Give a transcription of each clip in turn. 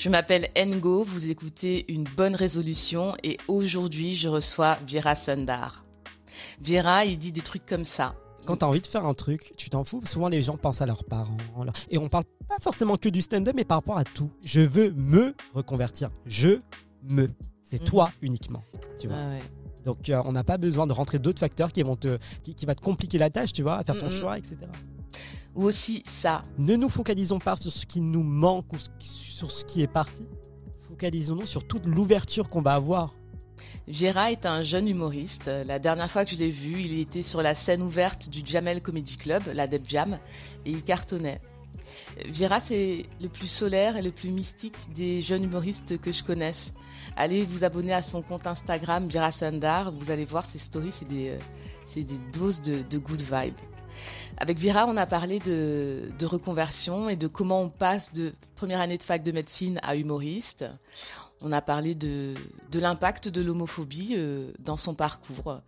Je m'appelle Ngo, vous écoutez Une bonne résolution et aujourd'hui je reçois Vera Sundar. Vera, il dit des trucs comme ça. Quand tu as envie de faire un truc, tu t'en fous. Souvent, les gens pensent à leurs parents. Et on parle pas forcément que du stand-up, mais par rapport à tout. Je veux me reconvertir. Je me. C'est toi Mhm. uniquement. Tu vois. Ah ouais. Donc, euh, on n'a pas besoin de rentrer d'autres facteurs qui vont te, qui, qui va te compliquer la tâche, tu vois, à faire ton choix, etc. Ou aussi ça. Ne nous focalisons pas sur ce qui nous manque ou sur ce qui est parti. Focalisons-nous sur toute l'ouverture qu'on va avoir. Vera est un jeune humoriste. La dernière fois que je l'ai vu, il était sur la scène ouverte du Jamel Comedy Club, la Def Jam, et il cartonnait. Vera, c'est le plus solaire et le plus mystique des jeunes humoristes que je connaisse. Allez vous abonner à son compte Instagram, Vera Sundar. Vous allez voir ses stories, c'est des, euh, des doses de, de good vibes. Avec Vera, on a parlé de reconversion et de comment on passe de première année de fac de médecine à humoriste. On a parlé de, de l'impact de l'homophobie euh, dans son parcours.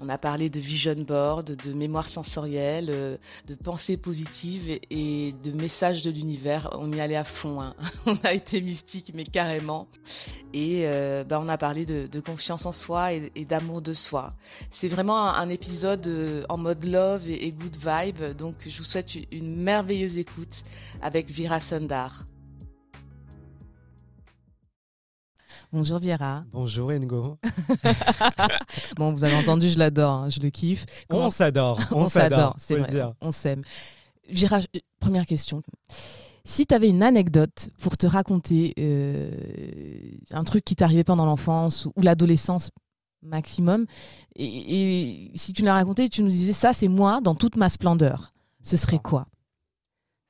On a parlé de vision board, de mémoire sensorielle, euh, de pensée positive et, de message de l'univers. On y allait à fond. hein. On a été mystique, mais carrément. Et euh, bah, on a parlé de, de confiance en soi et, d'amour de soi. C'est vraiment un, un épisode euh, en mode love et, et good vibe. Donc je vous souhaite une merveilleuse écoute avec Vira Sundar. Bonjour Viera. Bonjour Ngo. Bon, vous avez entendu, je l'adore, hein, je le kiffe. Comment- On s'adore. On s'adore, c'est vrai. dire. On s'aime. Vira, euh, première question. Si tu avais une anecdote pour te raconter euh, un truc qui t'est arrivé pendant l'enfance ou, ou l'adolescence maximum, et, et si tu l'as raconté, tu nous disais ça, c'est moi dans toute ma splendeur, ce serait quoi?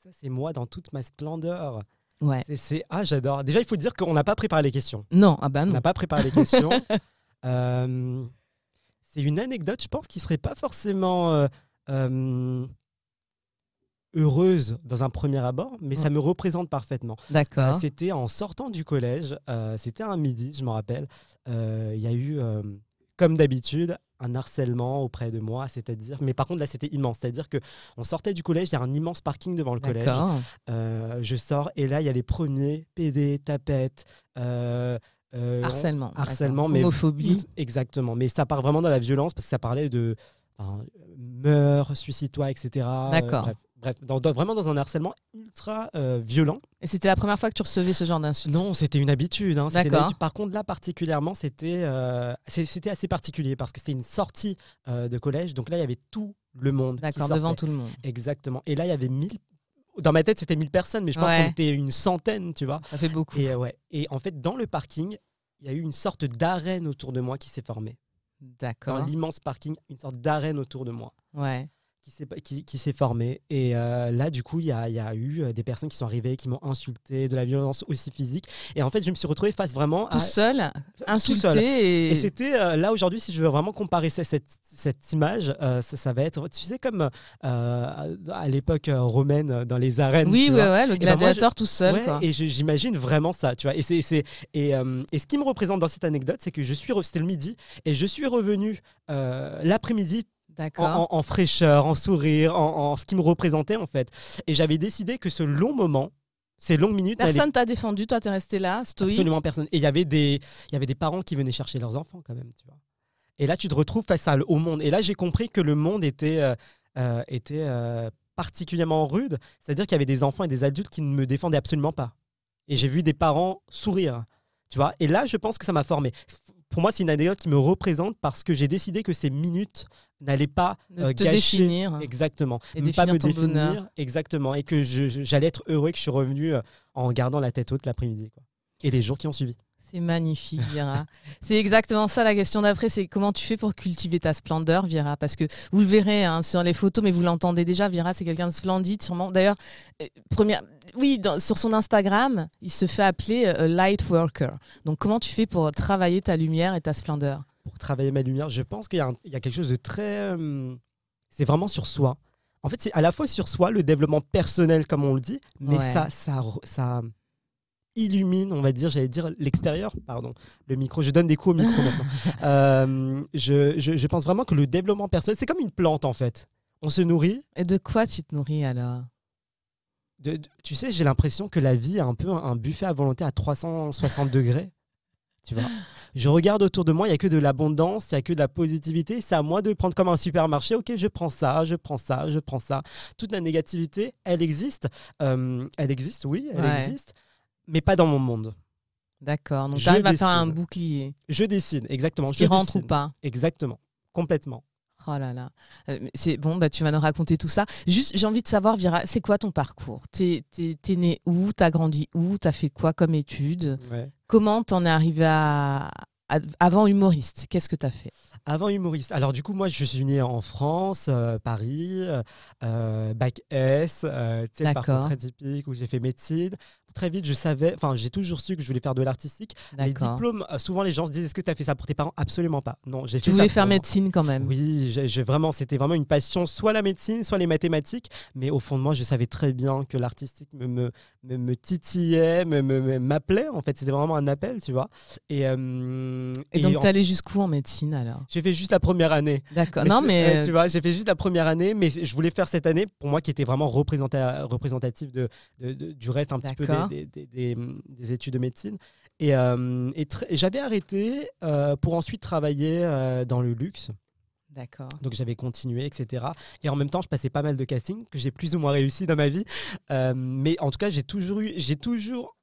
Ça, c'est moi dans toute ma splendeur. Ouais. C'est- ah, j'adore. Déjà, il faut dire qu'on n'a pas préparé les questions. Non, ah bah On non. n'a pas préparé les questions. Euh, c'est une anecdote, je pense, qui serait pas forcément euh, euh, heureuse dans un premier abord, mais ça me représente parfaitement. D'accord. C'était en sortant du collège, c'était un midi, je me rappelle. Il y a eu, comme d'habitude, un harcèlement auprès de moi, c'est-à-dire, mais par contre là c'était immense, c'est-à-dire que on sortait du collège, il y a un immense parking devant le collège. Euh, je sors et là il y a les premiers PD, tapettes, euh, euh, Harcèlement. harcèlement, mais Homophobie. Exactement, mais ça part vraiment dans la violence parce que ça parlait de enfin, meurs, suicide-toi, etc. Euh, D'accord. bref, bref dans- dans- vraiment dans un harcèlement ultra euh, violent. Et c'était la première fois que tu recevais ce genre d'insulte? Non, c'était une habitude. hein, D'accord. Par contre, là, particulièrement, c'était euh, c'était assez particulier parce que c'était une sortie de collège. Donc là, il y avait tout le monde. D'accord, devant tout le monde. Exactement. Et là, il y avait 1000. Dans ma tête, c'était 1000 personnes, mais je pense Ouais. qu'on était une centaine, tu vois. Ça fait beaucoup. Et, ouais. Et en fait, dans le parking, il y a eu une sorte d'arène autour de moi qui s'est formée. Dans D'accord. l'immense parking, une sorte d'arène autour de moi Ouais. Qui s'est qui, qui s'est formée. Et euh, là, du coup, il y a, il y a eu euh, des personnes qui sont arrivées, qui m'ont insulté, de la violence aussi physique. Et en fait, je me suis retrouvé face vraiment Tout à. seul, tout insulté seul. et. Et c'était euh, là aujourd'hui, si je veux vraiment comparer ce- cette, cette image, euh, ça, ça va être, tu sais, comme à l'époque romaine, dans les arènes. Oui, tu ouais, vois. ouais, le ben moi, gladiateur tout seul. Ouais, quoi. et j'imagine vraiment ça, tu vois. Et, c'est, et, et ce qui me représente dans cette anecdote, c'est que je suis, re- c'était le midi, et je suis revenu l'après-midi en, fraîcheur, en sourire, en, en ce qui me représentait en fait. Et j'avais décidé que ce long moment, ces longues minutes, Personne t'a défendu, toi, t'es resté là, stoïque. absolument personne. Et il y avait des, il y avait des parents qui venaient chercher leurs enfants quand même, tu vois. Et là, tu te retrouves face à, au monde. Et là, j'ai compris que le monde était, euh, euh, était euh, particulièrement rude. C'est-à-dire qu'il y avait des enfants et des adultes qui ne me défendaient absolument pas. Et j'ai vu des parents sourire, tu vois. Et là, je pense que ça m'a formé. Pour moi, c'est une anecdote qui me représente parce que j'ai décidé que ces minutes n'allaient pas euh, te gâcher- définir. Exactement. Et Ne pas me ton définir. bonheur. Exactement. Et que j'allais être heureux que je suis revenu euh, en gardant la tête haute l'après-midi. quoi. Et les jours qui ont suivi. C'est magnifique, Vira. c'est exactement ça la question d'après, c'est comment tu fais pour cultiver ta splendeur, Vira Parce que vous le verrez hein, sur les photos, mais vous l'entendez déjà, Vira, c'est quelqu'un de splendide, sûrement. D'ailleurs, euh, première, oui, dans- sur son Instagram, il se fait appeler euh, light worker. Donc, comment tu fais pour travailler ta lumière et ta splendeur? Pour travailler ma lumière, je pense qu'il y, a un- il y a quelque chose de très. euh, c'est vraiment sur soi. En fait, c'est à la fois sur soi, le développement personnel, comme on le dit, mais Ouais. ça, ça, ça illumine, on va dire, j'allais dire l'extérieur, pardon, le micro, je donne des coups au micro maintenant. Euh, je, je- je pense vraiment que le développement personnel, c'est comme une plante en fait. On se nourrit Et de quoi tu te nourris alors? De- de- tu sais, j'ai l'impression que la vie est un peu un, un buffet à volonté à 360 degrés. Tu vois? Je regarde autour de moi, il n'y a que de l'abondance, il n'y a que de la positivité. C'est à moi de le prendre comme un supermarché. Ok, je prends ça, je prends ça, je prends ça. Toute la négativité, elle existe. Euh, elle existe, oui, elle Ouais. existe. Mais pas dans mon monde. D'accord. Donc, tu arrives à faire un bouclier. Je décide, exactement. Qui rentre ou pas. Exactement. Complètement. Oh là là. Euh, c'est bon, bah, tu vas nous raconter tout ça. Juste, j'ai envie de savoir, Vira, c'est quoi ton parcours? T'es t'es- t'es né où? T'as grandi où? T'as fait quoi comme études? Ouais. Comment t'en es arrivé à, avant humoriste? Qu'est-ce que t'as fait? Avant humoriste. Alors du coup, moi, je suis né en France, euh, Paris, euh, bac S, euh, tu parcours D'accord. très typique où j'ai fait médecine. Très vite, je savais, enfin, j'ai toujours su que je voulais faire de l'artistique. Les diplômes, euh, souvent les gens se disent, est-ce que tu as fait ça pour tes parents? Absolument pas. Non, j'ai Tu voulais faire médecine quand même. Oui, j'ai vraiment, c'était vraiment une passion, soit la médecine, soit les mathématiques. Mais au fond de moi, je savais très bien que l'artistique me, me, me, me titillait, me- me- me- m'appelait. En fait, c'était vraiment un appel, tu vois. Et, euh, Et, et donc, en- allé jusqu'où en médecine alors? J'ai fait juste la première année. D'accord. Non, mais. ouais, tu vois, j'ai fait juste la première année, mais je voulais faire cette année pour moi qui était vraiment représenta- représentative de, de- de- du reste un petit peu des, des- des- des- des études de médecine. Et, euh, et tr- et j'avais arrêté euh, pour ensuite travailler euh, dans le luxe. D'accord. Donc j'avais continué, etc. Et en même temps, je passais pas mal de castings que j'ai plus ou moins réussi dans ma vie. Mais en tout cas, j'ai toujours eu, j'ai toujours.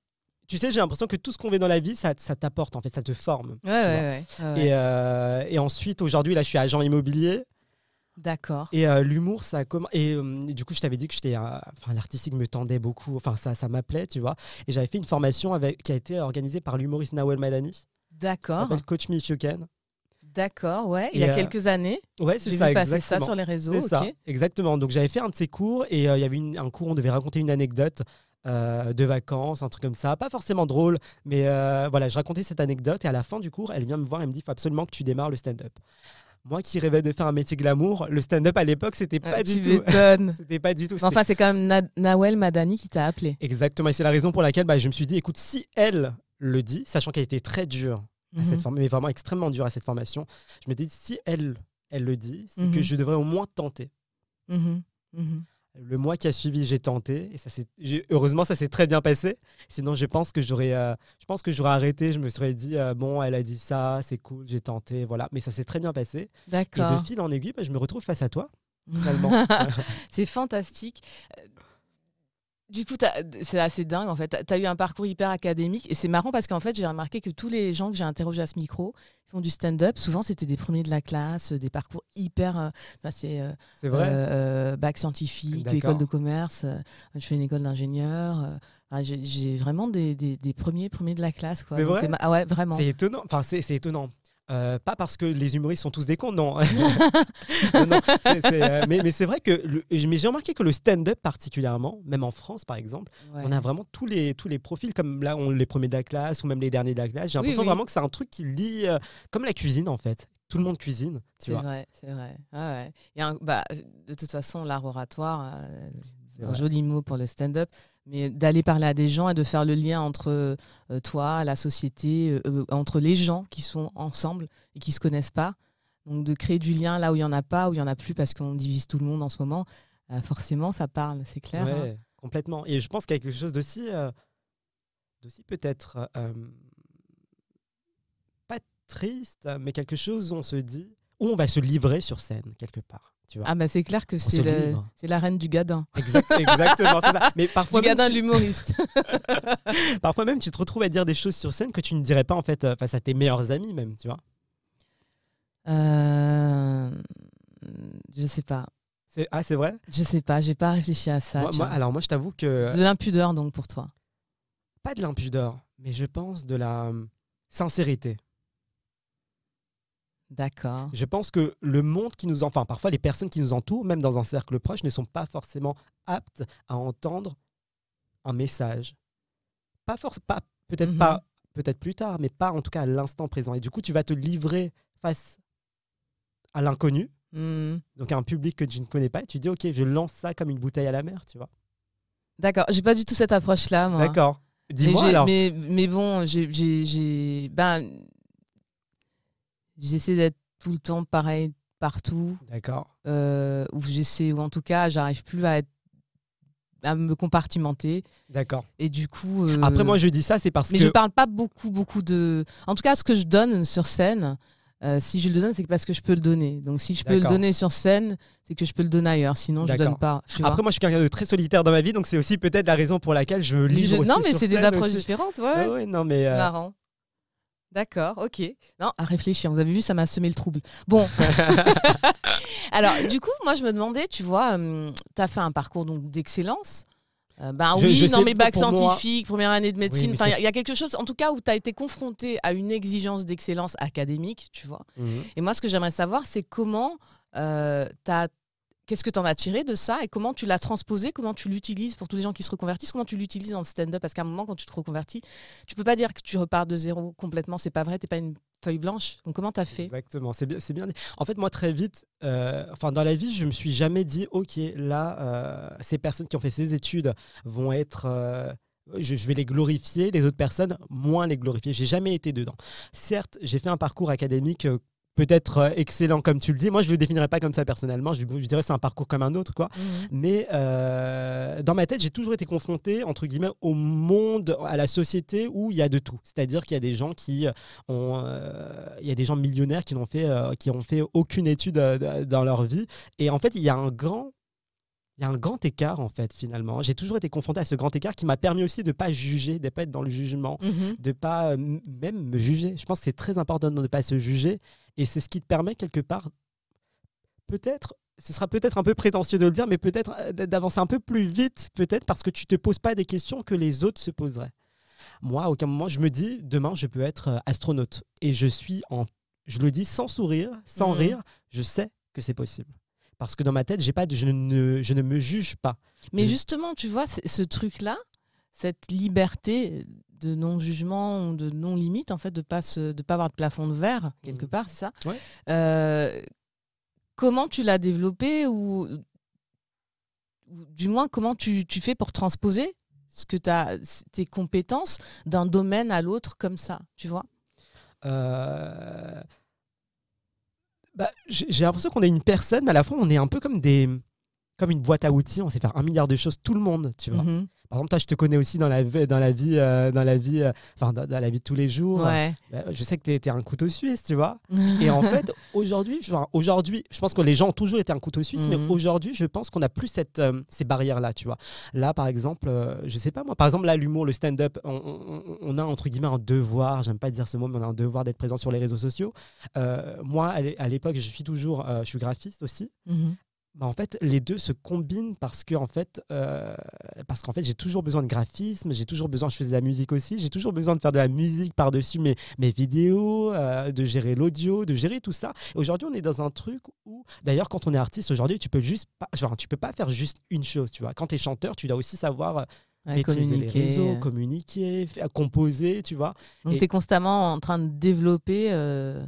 Tu sais, j'ai l'impression que tout ce qu'on fait dans la vie, ça, ça t'apporte en fait, ça te forme. Ouais, ouais, ouais. ouais, ouais. Et, euh, et ensuite, aujourd'hui, là, je suis agent immobilier. D'accord. Et euh, l'humour, ça a comm- Et euh, du coup, je t'avais dit que j'étais. euh, Enfin, l'artistique me tendait beaucoup. Enfin, ça, ça m'appelait, tu vois. Et j'avais fait une formation avec, qui a été organisée par l'humoriste Nawel Madani. D'accord. s'appelle Coach Me If You Can. D'accord, ouais. Il y Et, a euh, quelques années. Ouais, J'ai c'est ça, passer ça sur les réseaux. C'est ça, exactement. Donc j'avais fait un de ces cours et euh, il y avait une- un cours, on devait raconter une anecdote euh, de vacances, un truc comme ça. Pas forcément drôle, mais euh, voilà, je racontais cette anecdote et à la fin du cours, elle vient me voir et me dit, il faut absolument que tu démarres le stand-up. Moi qui rêvais de faire un métier glamour, le stand-up à l'époque, c'était pas Euh, du tout. C'était pas du tout. Enfin, c'est quand même Na- Nawel Madani qui t'a appelé. Exactement, et c'est la raison pour laquelle bah, je me suis dit, écoute, si elle le dit, sachant qu'elle était très dure à Mhm. cette formation, mais vraiment extrêmement dure à cette formation, je me dis, si elle, elle le dit, c'est Mhm. que je devrais au moins tenter. Mhm. Mhm. Le mois qui a suivi, j'ai tenté, et ça heureusement, ça s'est très bien passé. Sinon, je pense que j'aurais, euh, je pense que j'aurais arrêté. Je me serais dit, euh, bon, elle a dit ça, c'est cool, j'ai tenté, voilà. Mais ça s'est très bien passé. Et de D'accord. fil en aiguille, bah, je me retrouve face à toi, c'est fantastique. Euh, Du coup, c'est assez dingue en fait. Tu as eu un parcours hyper académique et c'est marrant parce qu'en fait, j'ai remarqué que tous les gens que j'ai interrogés à ce micro qui font du stand-up, souvent c'était des premiers de la classe, des parcours hyper. euh, Enfin, c'est euh, euh, euh, bac scientifique, école de commerce. euh, je fais une école d'ingénieur. euh, j'ai- vraiment des, des- des premiers premiers de la classe. C'est vrai ah ouais, vraiment. C'est étonnant. Enfin, c'est étonnant. Euh, pas parce que les humoristes sont tous des cons, non. Euh, mais mais c'est vrai que j'ai remarqué que le stand-up particulièrement, même en France par exemple, Ouais. on a vraiment tous les, tous les profils, comme là, on les premiers de la classe ou même les derniers de la classe. J'ai l'impression oui. vraiment que c'est un truc qui lie, euh, comme la cuisine en fait. Tout le monde cuisine, C'est vrai, c'est vrai. Ah ouais. Et un- bah, de toute façon, l'art oratoire, euh, C'est un vrai. joli mot pour le stand-up, mais d'aller parler à des gens et de faire le lien entre euh, toi, la société, euh, euh, entre les gens qui sont ensemble et qui se connaissent pas. Donc de créer du lien là où il y en a pas, où il y en a plus parce qu'on divise tout le monde en ce moment. forcément, ça parle, c'est clair. hein. Ouais, complètement. Et je pense qu'il y a quelque chose d'aussi, d'aussi peut-être pas triste, mais quelque chose où on se dit, où on va se livrer sur scène quelque part. Tu vois. Ah bah c'est clair que c'est le- livre. c'est la reine du gadin. Exact- exactement, c'est ça. Mais parfois Du même, gadin de tu, l'humoriste. parfois même, tu te retrouves à dire des choses sur scène que tu ne dirais pas en fait euh, face à tes meilleurs amis même, tu vois. Euh, je sais pas. C'est- Ah, c'est vrai? Je sais pas, j'ai pas réfléchi à ça. Moi- moi- tiens. Alors moi, je t'avoue que De l'impudeur donc pour toi. pas de l'impudeur, mais je pense de la euh, sincérité. D'accord. Je pense que le monde qui nous, enfin parfois les personnes qui nous entourent, même dans un cercle proche, ne sont pas forcément aptes à entendre un message. Pas force, pas peut-être Mhm. pas, peut-être plus tard, mais pas en tout cas à l'instant présent. Et du coup, tu vas te livrer face à l'inconnu, Hmm. donc à un public que tu ne connais pas, et tu dis ok, je lance ça comme une bouteille à la mer, tu vois. D'accord, j'ai pas du tout cette approche-là, moi. D'accord. Dis-moi alors. Mais, mais bon, j'ai- ben, j'essaie d'être tout le temps pareil partout, D'accord. euh, ou j'essaie, ou en tout cas, j'arrive plus à être à me compartimenter. D'accord. Et du coup. euh, Après, moi, je dis ça, c'est parce mais que. je parle pas beaucoup, beaucoup de. En tout cas, ce que je donne sur scène, euh, si je le donne, c'est parce que je peux le donner. Donc, si je peux le donner sur scène, c'est que je peux le donner ailleurs. Sinon, je donne pas. Après, moi, je suis quelqu'un de très solitaire dans ma vie, donc c'est aussi peut-être la raison pour laquelle je Mais livre je- aussi Non, mais c'est des approches aussi. différentes. Ouais. Ouais, non, mais. euh, Marrant. D'accord, ok. Non, à réfléchir. Vous avez vu, ça m'a semé le trouble. Bon. Alors, du coup, moi, je me demandais, tu vois, tu as fait un parcours donc dans Euh, ben Je- oui, je dans mes pour- bacs pour moi- scientifiques, première année de médecine. mais il y, a quelque chose, en tout cas, où tu as été confronté à une exigence d'excellence académique, tu vois. mhm. Et moi, ce que j'aimerais savoir, c'est comment euh, t'as- Qu'est-ce que tu en as tiré de ça et comment tu l'as transposé, comment tu l'utilises pour tous les gens qui se reconvertissent, comment tu l'utilises dans le stand-up? Parce qu'à un moment, quand tu te reconvertis, tu peux pas dire que tu repars de zéro complètement, c'est pas vrai, t'es pas une feuille blanche. Donc comment tu as fait? Exactement, c'est bien, bien dit. En fait, moi, très vite, euh, dans la vie, je me suis jamais dit, OK, là, euh, ces personnes qui ont fait ces études vont être. euh, je vais les glorifier, les autres personnes, moins les glorifier. J'ai jamais été dedans. Certes, j'ai fait un parcours académique. Peut-être euh, excellent comme tu le dis. Moi, je ne le définirais pas comme ça personnellement. Je, je dirais que c'est un parcours comme un autre, quoi. Mais euh, dans ma tête, j'ai toujours été confronté, entre guillemets, au monde, à la société où il y a de tout. C'est-à-dire qu'il y a des gens qui ont, euh, il y a des gens millionnaires qui n'ont fait, euh, qui ont fait aucune étude dans leur vie. Et en fait, il y a un grand, il y a un grand écart en fait finalement. J'ai toujours été confronté à ce grand écart qui m'a permis aussi de pas juger, de pas être dans le jugement, Mhm. de pas euh, même me juger. Je pense que c'est très important de ne pas se juger et c'est ce qui te permet quelque part peut-être ce sera peut-être un peu prétentieux de le dire mais peut-être euh, d'avancer un peu plus vite peut-être parce que tu te poses pas des questions que les autres se poseraient. Moi, à aucun moment je me dis demain je peux être euh, astronaute et je suis en je le dis sans sourire, sans Mhm. rire, je sais que c'est possible. Parce que dans ma tête, j'ai pas de- je, ne, je ne me juge pas. Mais justement, tu vois, ce truc-là, cette liberté de non-jugement, de non-limite, en fait, de pas se, de pas avoir de plafond de verre, quelque Mhm. part, c'est ça? Ouais. Euh, Comment tu l'as développé ou, ou du moins, comment tu, tu fais pour transposer ce que as, tes compétences d'un domaine à l'autre comme ça, tu vois? Euh, bah, j'ai l'impression qu'on est une personne, mais à la fois on est un peu comme des comme une boîte à outils. On sait faire un milliard de choses, tout le monde, tu vois. Mhm. Par exemple, toi, je te connais aussi dans la vie, dans la vie, euh, dans la vie, euh, enfin dans, dans la vie de tous les jours. Ouais. Bah, je sais que tu es, un couteau suisse, tu vois. Et en fait, aujourd'hui, aujourd'hui, je pense que les gens ont toujours été un couteau suisse, mais Mhm. aujourd'hui, je pense qu'on n'a plus cette, euh, ces barrières-là, tu vois. Là, par exemple, je sais pas moi, par exemple, là, l'humour, le stand-up, on, on- on a entre guillemets un devoir, j'aime pas dire ce mot, mais on a un devoir d'être présent sur les réseaux sociaux. Moi, à l'é- à l'époque, je suis toujours, je suis graphiste aussi. Mhm. Bah, en fait, les deux se combinent parce que en fait, euh, parce qu'en fait, j'ai toujours besoin de graphisme, j'ai toujours besoin, je faisais de la musique aussi, j'ai toujours besoin de faire de la musique par-dessus mes, mes vidéos, euh, de gérer l'audio, de gérer tout ça. Aujourd'hui, on est dans un truc où, d'ailleurs, quand on est artiste aujourd'hui, tu peux juste pas, genre, tu peux pas faire juste une chose, tu vois. Quand tu es chanteur, tu dois aussi savoir euh, Ouais, maîtriser communiquer. les réseaux, communiquer, faire- composer, tu vois. Donc, tu es constamment en train de développer. euh,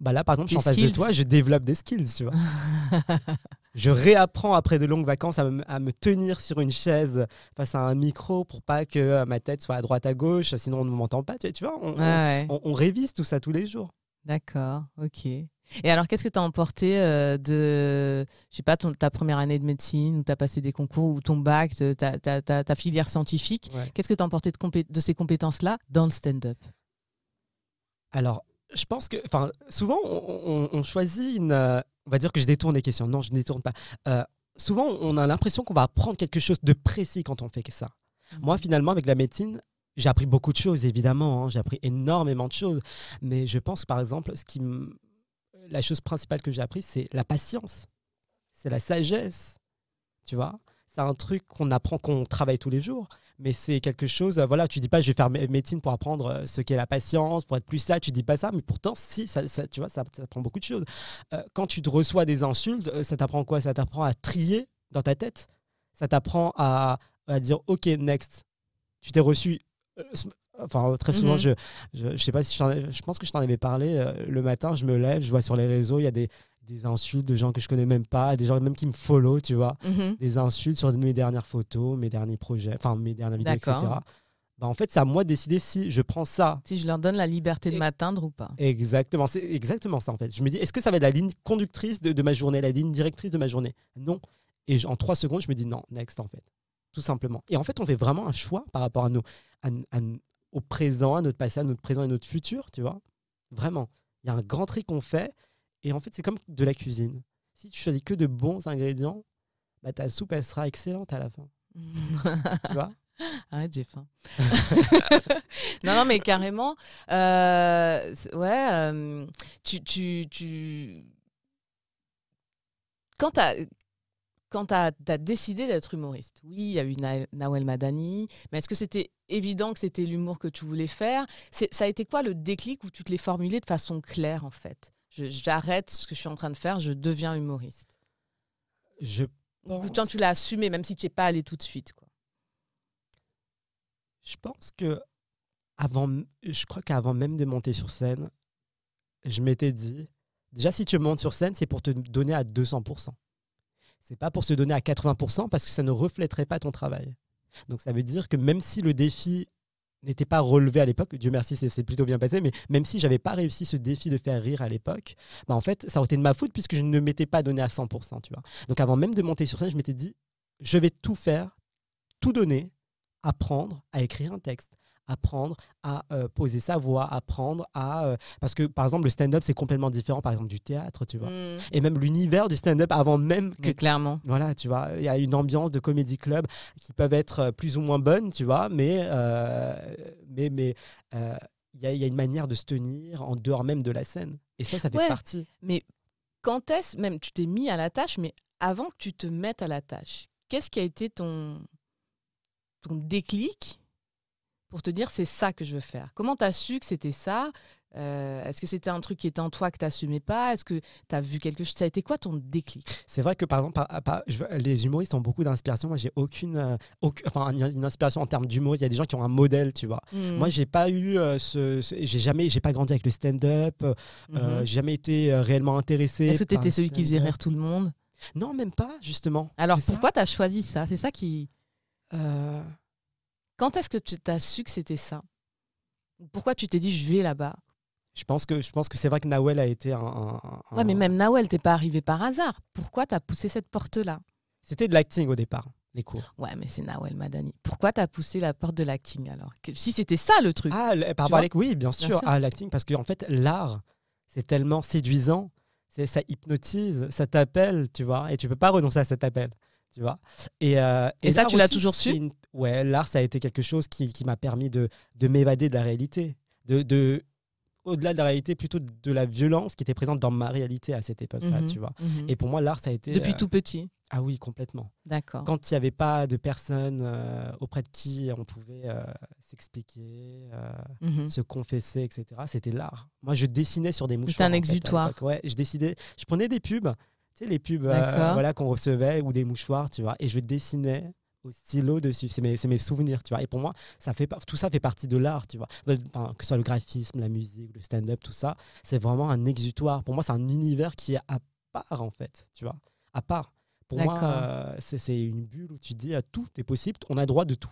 Bah là, par exemple, je suis en face de toi, je développe des skills, tu vois. je réapprends après de longues vacances à me, à me tenir sur une chaise face à un micro pour pas que euh, ma tête soit à droite à gauche, sinon on ne m'entend pas. Tu, vois, on, on- Ouais, ouais. on- on révise tout ça tous les jours. D'accord, ok. Et alors, qu'est-ce que tu as emporté euh, de, je sais pas, ton- ta première année de médecine, où tu as passé des concours, ou ton bac, de- ta, filière scientifique Ouais. Qu'est-ce que tu as emporté de, de ces compétences-là dans le stand-up? Alors, je pense que, enfin, souvent on, on- on choisit une. euh, on va dire que je détourne les questions. Non, je ne détourne pas. Euh, souvent, on a l'impression qu'on va apprendre quelque chose de précis quand on fait que ça. Moi, finalement, avec la médecine, j'ai appris beaucoup de choses, évidemment. hein. J'ai appris énormément de choses. Mais je pense que, par exemple, ce qui la chose principale que j'ai appris, c'est la patience. C'est la sagesse. Tu vois? C'est un truc qu'on apprend, qu'on travaille tous les jours. Mais c'est quelque chose, euh, voilà, tu dis pas je vais faire mé- médecine pour apprendre euh, ce qu'est la patience, pour être plus ça, tu dis pas ça, mais pourtant, si, ça, tu vois, ça, ça apprend beaucoup de choses. Euh, quand tu te reçois des insultes, ça t'apprend quoi? Ça t'apprend à trier dans ta tête? Ça t'apprend à, à dire ok, next. Tu t'es reçu. Enfin, très souvent, Mhm. je, je, je sais pas si je, pense que je t'en avais parlé. euh, le matin, je me lève, je vois sur les réseaux, il y a des, des insultes de gens que je connais même pas, des gens même qui me follow, tu vois Mhm. des insultes sur mes dernières photos, mes derniers projets, enfin mes dernières vidéos, etc. Bah, en fait, c'est à moi de décider si je prends ça. Si je leur donne la liberté de m'atteindre ou pas. Exactement, c'est exactement ça en fait. Je me dis, est-ce que ça va être la ligne conductrice de, de ma journée, la ligne directrice de ma journée? Non. Et en trois secondes, je me dis non, next en fait. tout simplement. Et en fait, on fait vraiment un choix par rapport à nos, à- à- au présent, à notre passé, à notre présent et notre futur, tu vois. Vraiment. Il y a un grand tri qu'on fait. Et en fait, c'est comme de la cuisine. Si tu choisis que de bons ingrédients, bah, ta soupe, elle sera excellente à la fin. Tu vois? Arrête, j'ai faim. non, non, mais carrément. euh, ouais, euh, tu, tu, tu... Quand tu as, quand t'as, t'as décidé d'être humoriste, oui, il y a eu Na- Nawel Madani, mais est-ce que c'était évident que c'était l'humour que tu voulais faire C'est- Ça a été quoi le déclic où tu te l'es formulé de façon claire, en fait? J'arrête ce que je suis en train de faire, je deviens humoriste. Je pense, quand tu l'as assumé, même si tu n'es pas allé tout de suite. Quoi. je pense que avant, je crois qu'avant même de monter sur scène, je m'étais dit, déjà si tu montes sur scène, c'est pour te donner à 200%. C'est pas pour se donner à 80% parce que ça ne reflèterait pas ton travail. Donc ça veut dire que même si le défi n'était pas relevé à l'époque, Dieu merci, c'est plutôt bien passé, mais même si j'avais pas réussi ce défi de faire rire à l'époque, bah en fait, ça aurait été de ma faute puisque je ne m'étais pas donné à 100%, tu. Donc avant même de monter sur scène, je m'étais dit, je vais tout faire, tout donner, apprendre à écrire un texte, apprendre à euh, poser sa voix, apprendre à... euh, parce que, par exemple, le stand-up, c'est complètement différent, par exemple, du théâtre, tu vois. Mm. Et même l'univers du stand-up, avant même que Mais clairement. voilà, tu vois, il y a une ambiance de comédie club qui peuvent être euh, plus ou moins bonnes, tu vois, mais euh, mais mais il y, y a une manière de se tenir en dehors même de la scène. Et ça, ça fait Ouais. partie. Mais quand est-ce, même tu t'es mis à la tâche, mais avant que tu te mettes à la tâche, qu'est-ce qui a été ton, ton déclic pour te dire c'est ça que je veux faire Comment tu as su que c'était ça? Euh, Est-ce que c'était un truc qui était en toi que tu n'assumais pas? Est-ce que tu as vu quelque chose Ça a été quoi ton déclic? C'est vrai que par exemple, par- par- je veux- les humoristes ont beaucoup d'inspiration. Moi, j'ai aucune, euh, aucune- enfin, une inspiration en termes d'humour. Il y a des gens qui ont un modèle, tu vois. Mm. Moi, j'ai pas eu euh, ce, ce- j'ai jamais, j'ai pas grandi avec le stand-up. j'ai jamais été réellement intéressé. Est-ce que tu étais celui qui faisait rire tout le monde? Non, même pas, justement. Alors pourquoi tu as choisi ça? C'est ça qui. Quand est-ce que tu as su que c'était ça? Pourquoi tu t'es dit je vais là-bas? Je pense que je pense que c'est vrai que Nawel a été un. un- un- Ouais, mais même Nawel, t'es pas arrivé par hasard. Pourquoi t'as poussé cette porte-là? C'était de l'acting au départ, les cours. Ouais, mais c'est Nawel Madani. Pourquoi t'as poussé la porte de l'acting alors? Que- Si c'était ça le truc. Ah, le- par l'ac- oui, bien sûr, sûr. à l'acting, parce qu'en fait, l'art, c'est tellement séduisant, c'est ça hypnotise, ça t'appelle, tu vois, et tu peux pas renoncer à cet appel, tu vois. Et, euh, Et ça, tu l'as toujours su? une- Ouais, l'art, ça a été quelque chose qui, qui m'a permis de, de m'évader de la réalité, de, de au-delà de la réalité, plutôt de la violence qui était présente dans ma réalité à cette époque-là, Mhm, tu vois. mhm. Et pour moi, l'art, ça a été Depuis euh, tout petit. ah oui, complètement. D'accord. quand il n'y avait pas de personnes euh, auprès de qui on pouvait euh, s'expliquer, Mhm. se confesser, etc., c'était l'art. Moi, je dessinais sur des mouchoirs. un fait, à exutoire. l'époque. ouais, je décidais, je prenais des pubs, tu sais, les pubs voilà, qu'on recevait ou des mouchoirs, tu vois, et je dessinais au stylo dessus. C'est mes, mes souvenirs, tu vois. Et pour moi, ça fait, tout ça fait partie de l'art, tu vois. Enfin, que ce soit le graphisme, la musique, le stand-up, tout ça, c'est vraiment un exutoire. Pour moi, c'est un univers qui est à part, en fait, tu vois, à part. Pour moi, euh, c'est une bulle où tu dis à tout est possible, on a droit de tout.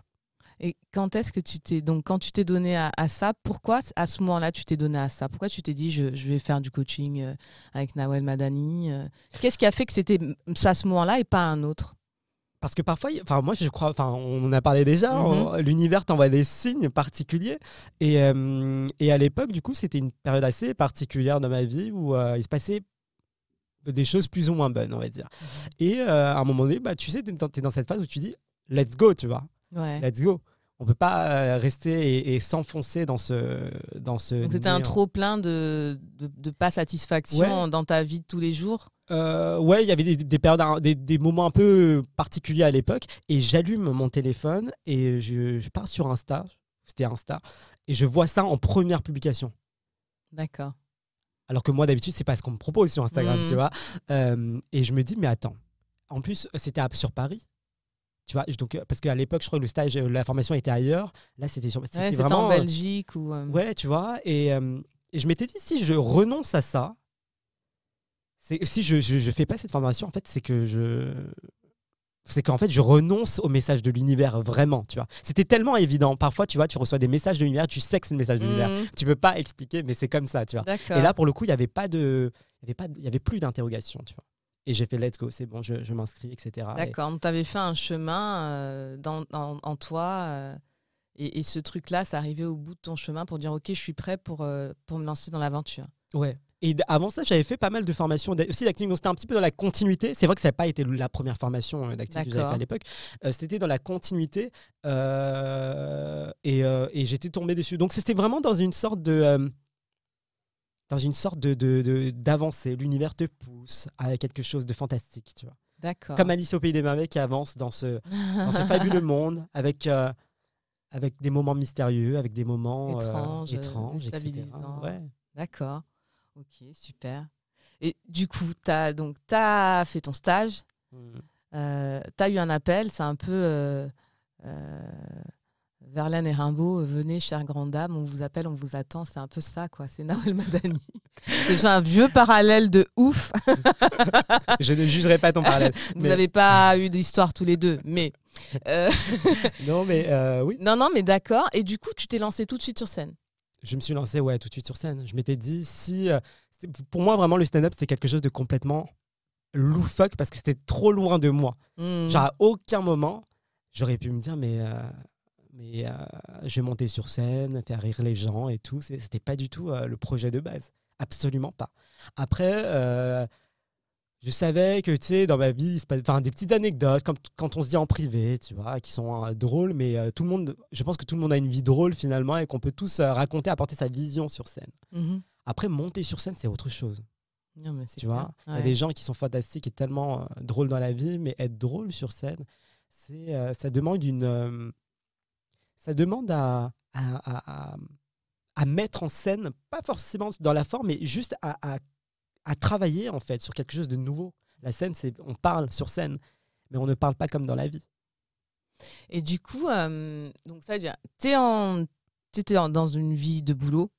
Et quand est-ce que tu t'es donc quand tu t'es donné à, à ça, pourquoi à ce moment-là tu t'es donné à ça? Pourquoi tu t'es dit je, je vais faire du coaching euh, avec Nawel Madani euh, Qu'est-ce qui a fait que c'était ça à ce moment-là et pas un autre? Parce que parfois, enfin moi je crois, enfin on en a parlé déjà, Mhm. on- l'univers t'envoie des signes particuliers. Et, euh, et à l'époque, du coup, c'était une période assez particulière dans ma vie où euh, il se passait des choses plus ou moins bonnes, on va dire. Et euh, à un moment donné, bah, tu sais, tu es dans cette phase où tu dis, let's go, tu vois, Ouais. let's go. On peut pas rester et, et s'enfoncer dans ce, dans ce. Donc c'était un trop plein de, de, de pas satisfaction dans ta vie de tous les jours? Euh, ouais, il y avait des, des périodes, des, des moments un peu particuliers à l'époque. Et j'allume mon téléphone et je, je pars sur Insta. C'était Insta. Et je vois ça en première publication. D'accord. Alors que moi, d'habitude, c'est pas ce qu'on me propose sur Instagram, Mhm. tu vois. Euh, et je me dis, mais attends. En plus, c'était sur Paris. Tu vois, donc, euh, parce qu'à l'époque, je crois que le stage, la formation était ailleurs. Là, c'était sur. C'était Ouais, c'était vraiment. en Belgique ou. euh, Ouais, tu vois. Et, et je m'étais dit, si je renonce à ça, si je, je, je fais pas cette formation, en fait, c'est que je. C'est qu'en fait, je renonce au message de l'univers, vraiment, tu vois. C'était tellement évident. Parfois, tu vois, tu reçois des messages de l'univers, tu sais que c'est le message de l'univers. mhm, Tu peux pas expliquer, mais c'est comme ça, tu vois. Et là, pour le coup, il y avait pas de. Il y avait, pas de- il y avait plus d'interrogation, tu vois. Et j'ai fait let's go, c'est bon, je, je m'inscris, etc. Et- D'accord, donc tu avais fait un chemin euh, dans, en- en toi. euh, et, et ce truc-là, ça arrivait au bout de ton chemin pour dire Ok, je suis prêt pour, euh, pour me lancer dans l'aventure. Ouais. Et avant ça, j'avais fait pas mal de formations aussi d'acting. Donc c'était un petit peu dans la continuité. C'est vrai que ça n'a pas été la première formation euh, d'acting que j'avais fait à l'époque. Euh, c'était dans la continuité. euh, et euh, et j'étais tombé dessus. Donc c'était vraiment dans une sorte de. dans une sorte de, d'avancée. L'univers te pousse à quelque chose de fantastique, tu vois. D'accord. Comme Alice au Pays des Merveilles qui avance dans ce, dans ce fabuleux monde avec, euh, avec des moments mystérieux, avec des moments Étranges, euh, étranges, etc. déstabilisants. Ouais. D'accord. Ok, super. Et du coup, tu as, donc, as fait ton stage, Mm. euh, tu as eu un appel, c'est un peu euh, euh, Verlaine et Rimbaud, venez, chère grande dame, on vous appelle, on vous attend, c'est un peu ça, quoi. C'est Nawel Madani. C'est déjà un vieux parallèle de ouf. Je ne jugerai pas ton parallèle. Vous n'avez pas eu d'histoire tous les deux, mais. Non, mais oui. non, non, mais d'accord. Et du coup, tu t'es lancé tout de suite sur scène. Je me suis lancé ouais, tout de suite sur scène. Je m'étais dit, si. euh, pour moi, vraiment, le stand-up, c'est quelque chose de complètement loufoque parce que c'était trop loin de moi. Hmm. Genre, à aucun moment, j'aurais pu me dire, mais. euh, mais euh, je vais monter sur scène, faire rire les gens et tout. C'était pas du tout le projet de base. Absolument pas. Après, je savais que, tu sais, dans ma vie, enfin, des petites anecdotes, comme quand on se dit en privé, tu vois, qui sont euh, drôles, mais euh, tout le monde, je pense que tout le monde a une vie drôle finalement et qu'on peut tous euh, raconter, apporter sa vision sur scène. Mhm. Après, monter sur scène, c'est autre chose. Non, mais c'est Tu clair. vois, il y a des gens qui sont fantastiques et tellement drôles dans la vie, mais être drôle sur scène, c'est, ça demande une, ça demande à, à, à- à- à mettre en scène, pas forcément dans la forme, mais juste à, à- à travailler en fait sur quelque chose de nouveau. La scène, c'est, on parle sur scène, mais on ne parle pas comme dans la vie. Et du coup, euh, donc ça veut dire, t'es en, t'étais dans une vie de boulot,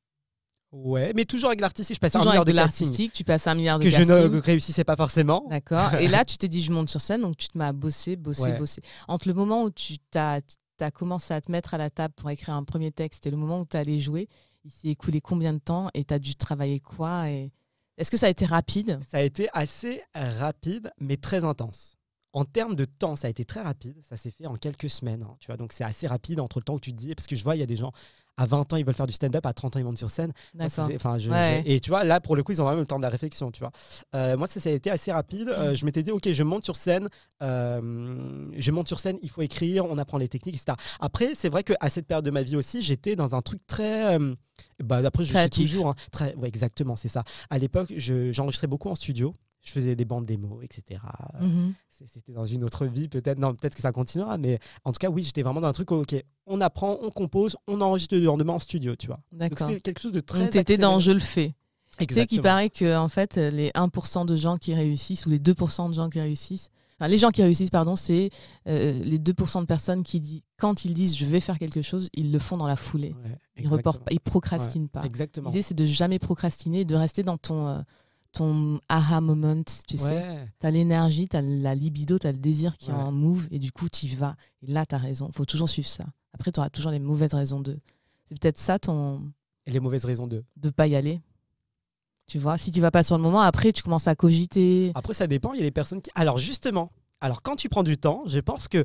Ouais, mais toujours avec l'artistique, je passais un toujours milliard avec de de l'artistique, tu passes un milliard de que je ne réussissais pas forcément. D'accord. Et là, tu t'es dit, je monte sur scène, donc tu te mets à bosser, bosser, Ouais. bosser. Entre le moment où tu t'as as commencé à te mettre à la table pour écrire un premier texte et le moment où tu allé jouer, il s'est écoulé combien de temps et tu as dû travailler quoi et... Est-ce que ça a été rapide? Ça a été assez rapide, mais très intense. En termes de temps, ça a été très rapide. Ça s'est fait en quelques semaines. hein, tu vois, donc c'est assez rapide entre le temps où tu te dis. Parce que je vois, il y a des gens à 20 ans, ils veulent faire du stand-up, à 30 ans, ils montent sur scène. D'accord. enfin, je- Ouais. je- Et tu vois, là, pour le coup, ils ont vraiment eu le temps de la réflexion. Tu vois. Euh, moi, ça, ça a été assez rapide. Euh, je m'étais dit, OK, je monte sur scène. euh, je monte sur scène, il faut écrire, on apprend les techniques, etc. Après, c'est vrai qu'à cette période de ma vie aussi, j'étais dans un truc très. bah, après, je suis toujours. hein, très, ouais, exactement, c'est ça. À l'époque, je- j'enregistrais beaucoup en studio. Je faisais des bandes démos, etc. Mhm. C'était dans une autre vie, peut-être. Non, peut-être que ça continuera. Mais en tout cas, oui, j'étais vraiment dans un truc où, OK, on apprend, on compose, on enregistre le lendemain en studio, tu vois. D'accord. c'était quelque chose de très. Donc tu étais dans je le fais. Tu sais qu'il Exactement. paraît que en fait, les 1% de gens qui réussissent ou les 2% de gens qui réussissent, enfin, les gens qui réussissent, pardon, c'est euh, les 2% de personnes qui, disent quand ils disent je vais faire quelque chose, ils le font dans la foulée. Ouais, Ils reportent pas, exactement. ils procrastinent pas. Exactement. L'idée, c'est de jamais procrastiner, de rester dans ton, euh, ton aha moment. Tu sais, tu as l'énergie, tu as la libido, tu as le désir qui est Ouais. en move, et du coup, tu y vas. Et là, tu as raison. faut toujours suivre ça. Après, tu auras toujours les mauvaises raisons de. C'est peut-être ça ton Et les mauvaises raisons de. de pas y aller. Tu vois, si tu vas pas sur le moment, après, tu commences à cogiter. Après, ça dépend. Il y a des personnes qui. Alors, justement, alors quand tu prends du temps, je pense que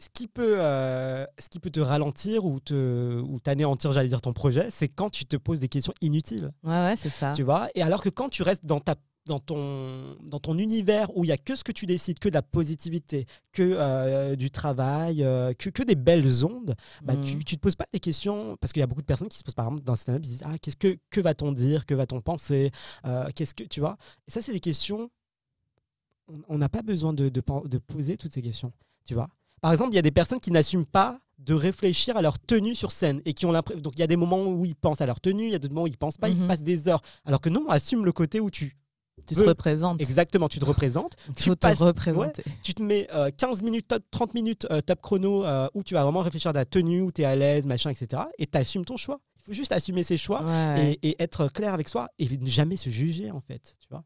ce qui peut, euh, ce qui peut te ralentir ou te, ou t'anéantir, j'allais dire, ton projet, c'est quand tu te poses des questions inutiles. Ouais, ouais, c'est ça. Tu vois? Et alors que quand tu restes dans ta dans ton, dans ton univers où il y a que ce que tu décides, que de la positivité, que euh, du travail, euh, que, que des belles ondes, bah, Mhm. tu, tu te poses pas des questions, parce qu'il y a beaucoup de personnes qui se posent par exemple dans le stand-up, ils se disent, ah, qu'est-ce que, que va-t-on dire, que va-t-on penser, Euh, qu'est-ce que, tu vois? Et ça, c'est des questions, on- n'a pas besoin de, de poser toutes ces questions, tu vois? Par exemple, il y a des personnes qui n'assument pas de réfléchir à leur tenue sur scène et qui ont l'impression donc il y a des moments où ils pensent à leur tenue il y a d'autres moments où ils pensent pas Mhm. ils passent des heures alors que non on assume le côté où tu Tu te représentes. exactement tu te représentes Il tu faut te passes- représenter. tu te mets euh, 15 minutes top, 30 minutes euh, top chrono euh, où tu vas vraiment réfléchir à ta tenue où tu es à l'aise machin etc et tu assumes ton choix il faut juste assumer ses choix Ouais, ouais. et, et être clair avec soi et ne jamais se juger en fait tu vois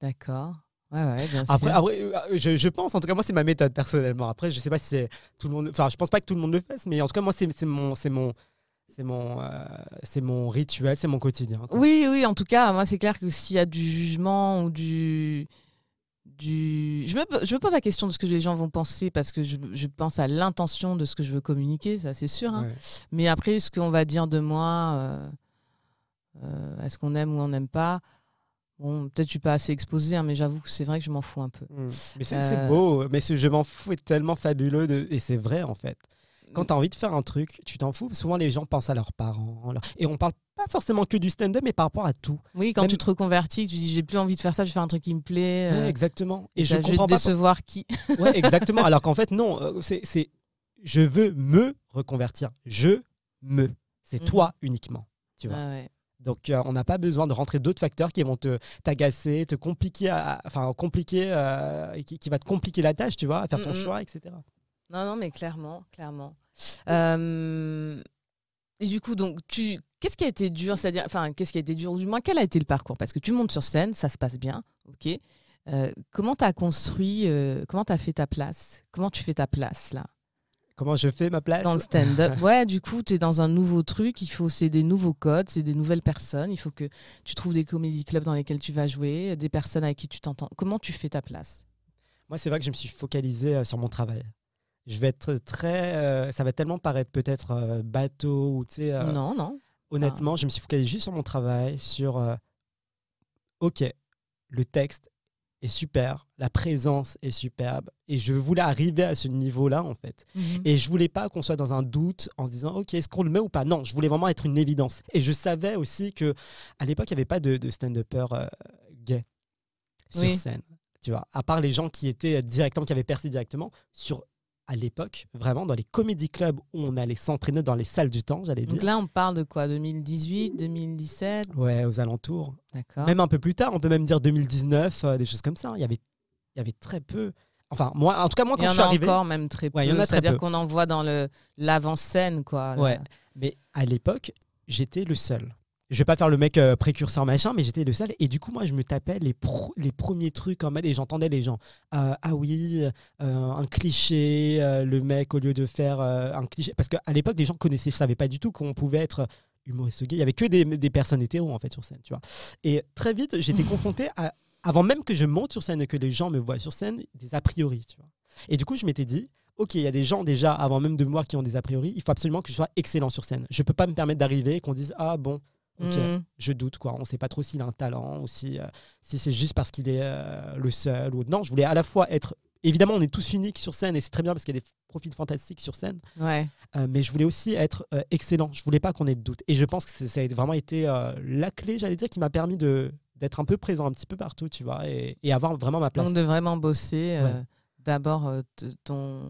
D'accord. Ouais, ouais, bien après, sûr. après euh, je, je pense en tout cas moi c'est ma méthode personnellement après je sais pas si c'est tout le monde enfin je pense pas que tout le monde le fasse mais en tout cas moi c'est c'est mon c'est mon c'est mon euh, c'est mon rituel c'est mon quotidien quoi. Oui, oui, en tout cas, moi, c'est clair que s'il y a du jugement ou du du... je, me, je me pose la question de ce que les gens vont penser parce que je, je pense à l'intention de ce que je veux communiquer, ça c'est sûr. hein. Ouais. Mais après, ce qu'on va dire de moi, euh, euh, est-ce qu'on aime ou on n'aime pas Bon, peut-être je suis pas assez exposée, hein, mais j'avoue que c'est vrai que je m'en fous un peu. Mm. Mais c'est Euh, beau, mais ce je m'en fous est tellement fabuleux de- et c'est vrai en fait. Quand tu as envie de faire un truc, tu t'en fous. Souvent les gens pensent à leurs parents. leur- Et on parle pas forcément que du stand-up, mais par rapport à tout. Oui, quand Même- tu te reconvertis, tu dis j'ai plus envie de faire ça, je vais faire un truc qui me plaît. Ouais, euh, exactement. Et ça, je vais comprends pas. décevoir qui Ouais, exactement. Alors qu'en fait, non, euh, c'est, c'est- je veux me reconvertir. Je me. C'est Mhm. toi uniquement. Tu vois. Ouais. Donc, euh, on n'a pas besoin de rentrer d'autres facteurs qui vont te t'agacer, te compliquer, à- enfin compliquer, euh, qui, qui va te compliquer la tâche, tu vois, à faire ton Mhm. choix, etc. Non, non, mais clairement, clairement. Euh, Et du coup, donc, tu, qu'est-ce qui a été dur, c'est-à-dire, enfin, qu'est-ce qui a été dur, du moins, quel a été le parcours? Parce que tu montes sur scène, ça se passe bien, ok. Comment tu as construit, comment tu as fait ta place? Comment tu fais ta place là? Comment je fais ma place? Dans le stand-up Ouais, du coup, tu es dans un nouveau truc, il faut c'est des nouveaux codes, c'est des nouvelles personnes, il faut que tu trouves des comédie clubs dans lesquels tu vas jouer, des personnes avec qui tu t'entends. Comment tu fais ta place? Moi, c'est vrai que je me suis focalisé euh, sur mon travail. Je vais être très. euh, ça va tellement paraître peut-être euh, bateau ou tu sais. euh, Non, non. honnêtement, je me suis focalisé juste sur mon travail, sur. ok, le texte est super, la présence est superbe, et je voulais arriver à ce niveau-là en fait. Et je voulais pas qu'on soit dans un doute en se disant ok est-ce qu'on le met ou pas? Non, je voulais vraiment être une évidence. Et je savais aussi que à l'époque il n'y avait pas de, de stand-upper euh, gay sur Oui. scène. Tu vois, à part les gens qui étaient directement, qui avaient percé directement sur à l'époque vraiment dans les comédie clubs où on allait s'entraîner dans les salles du temps, j'allais Donc dire. là, on parle de quoi? 2018, 2017 Ouais, aux alentours. D'accord. Même un peu plus tard, on peut même dire 2019, euh, des choses comme ça. Il y avait, il y avait très peu. Enfin, moi, en tout cas, moi, Il quand y je en suis a arrivé. encore même très peu. Ouais, il y en a C'est-à-dire qu'on en voit dans le l'avant-scène, quoi. là. Ouais. Mais à l'époque, j'étais le seul. Je vais pas faire le mec euh, précurseur machin, mais j'étais le seul. Et du coup, moi, je me tapais les, pro- les premiers trucs en mode et j'entendais les gens. Euh, ah oui, euh, un cliché, le mec au lieu de faire un cliché. Parce qu'à l'époque, les gens connaissaient, savaient pas du tout qu'on pouvait être humoriste gay. Il y avait que des, des personnes hétéros en fait sur scène, tu vois. Et très vite, j'étais confronté à, avant même que je monte sur scène et que les gens me voient sur scène, des a priori, tu vois. Et du coup, je m'étais dit, ok, il y a des gens déjà avant même de me voir qui ont des a priori. Il faut absolument que je sois excellent sur scène. Je peux pas me permettre d'arriver et qu'on dise ah bon. Ok, Mhm. je doute quoi. On sait pas trop s'il a un talent ou si, euh, si c'est juste parce qu'il est euh, le seul ou non. Je voulais à la fois être évidemment on est tous uniques sur scène et c'est très bien parce qu'il y a des profils fantastiques sur scène. Ouais. Euh, mais je voulais aussi être excellent. Je voulais pas qu'on ait de doute. Et je pense que ça a vraiment été la clé, j'allais dire, qui m'a permis de d'être un peu présent un petit peu partout, tu vois, et, et avoir vraiment ma place. Donc de vraiment bosser Ouais. d'abord ton,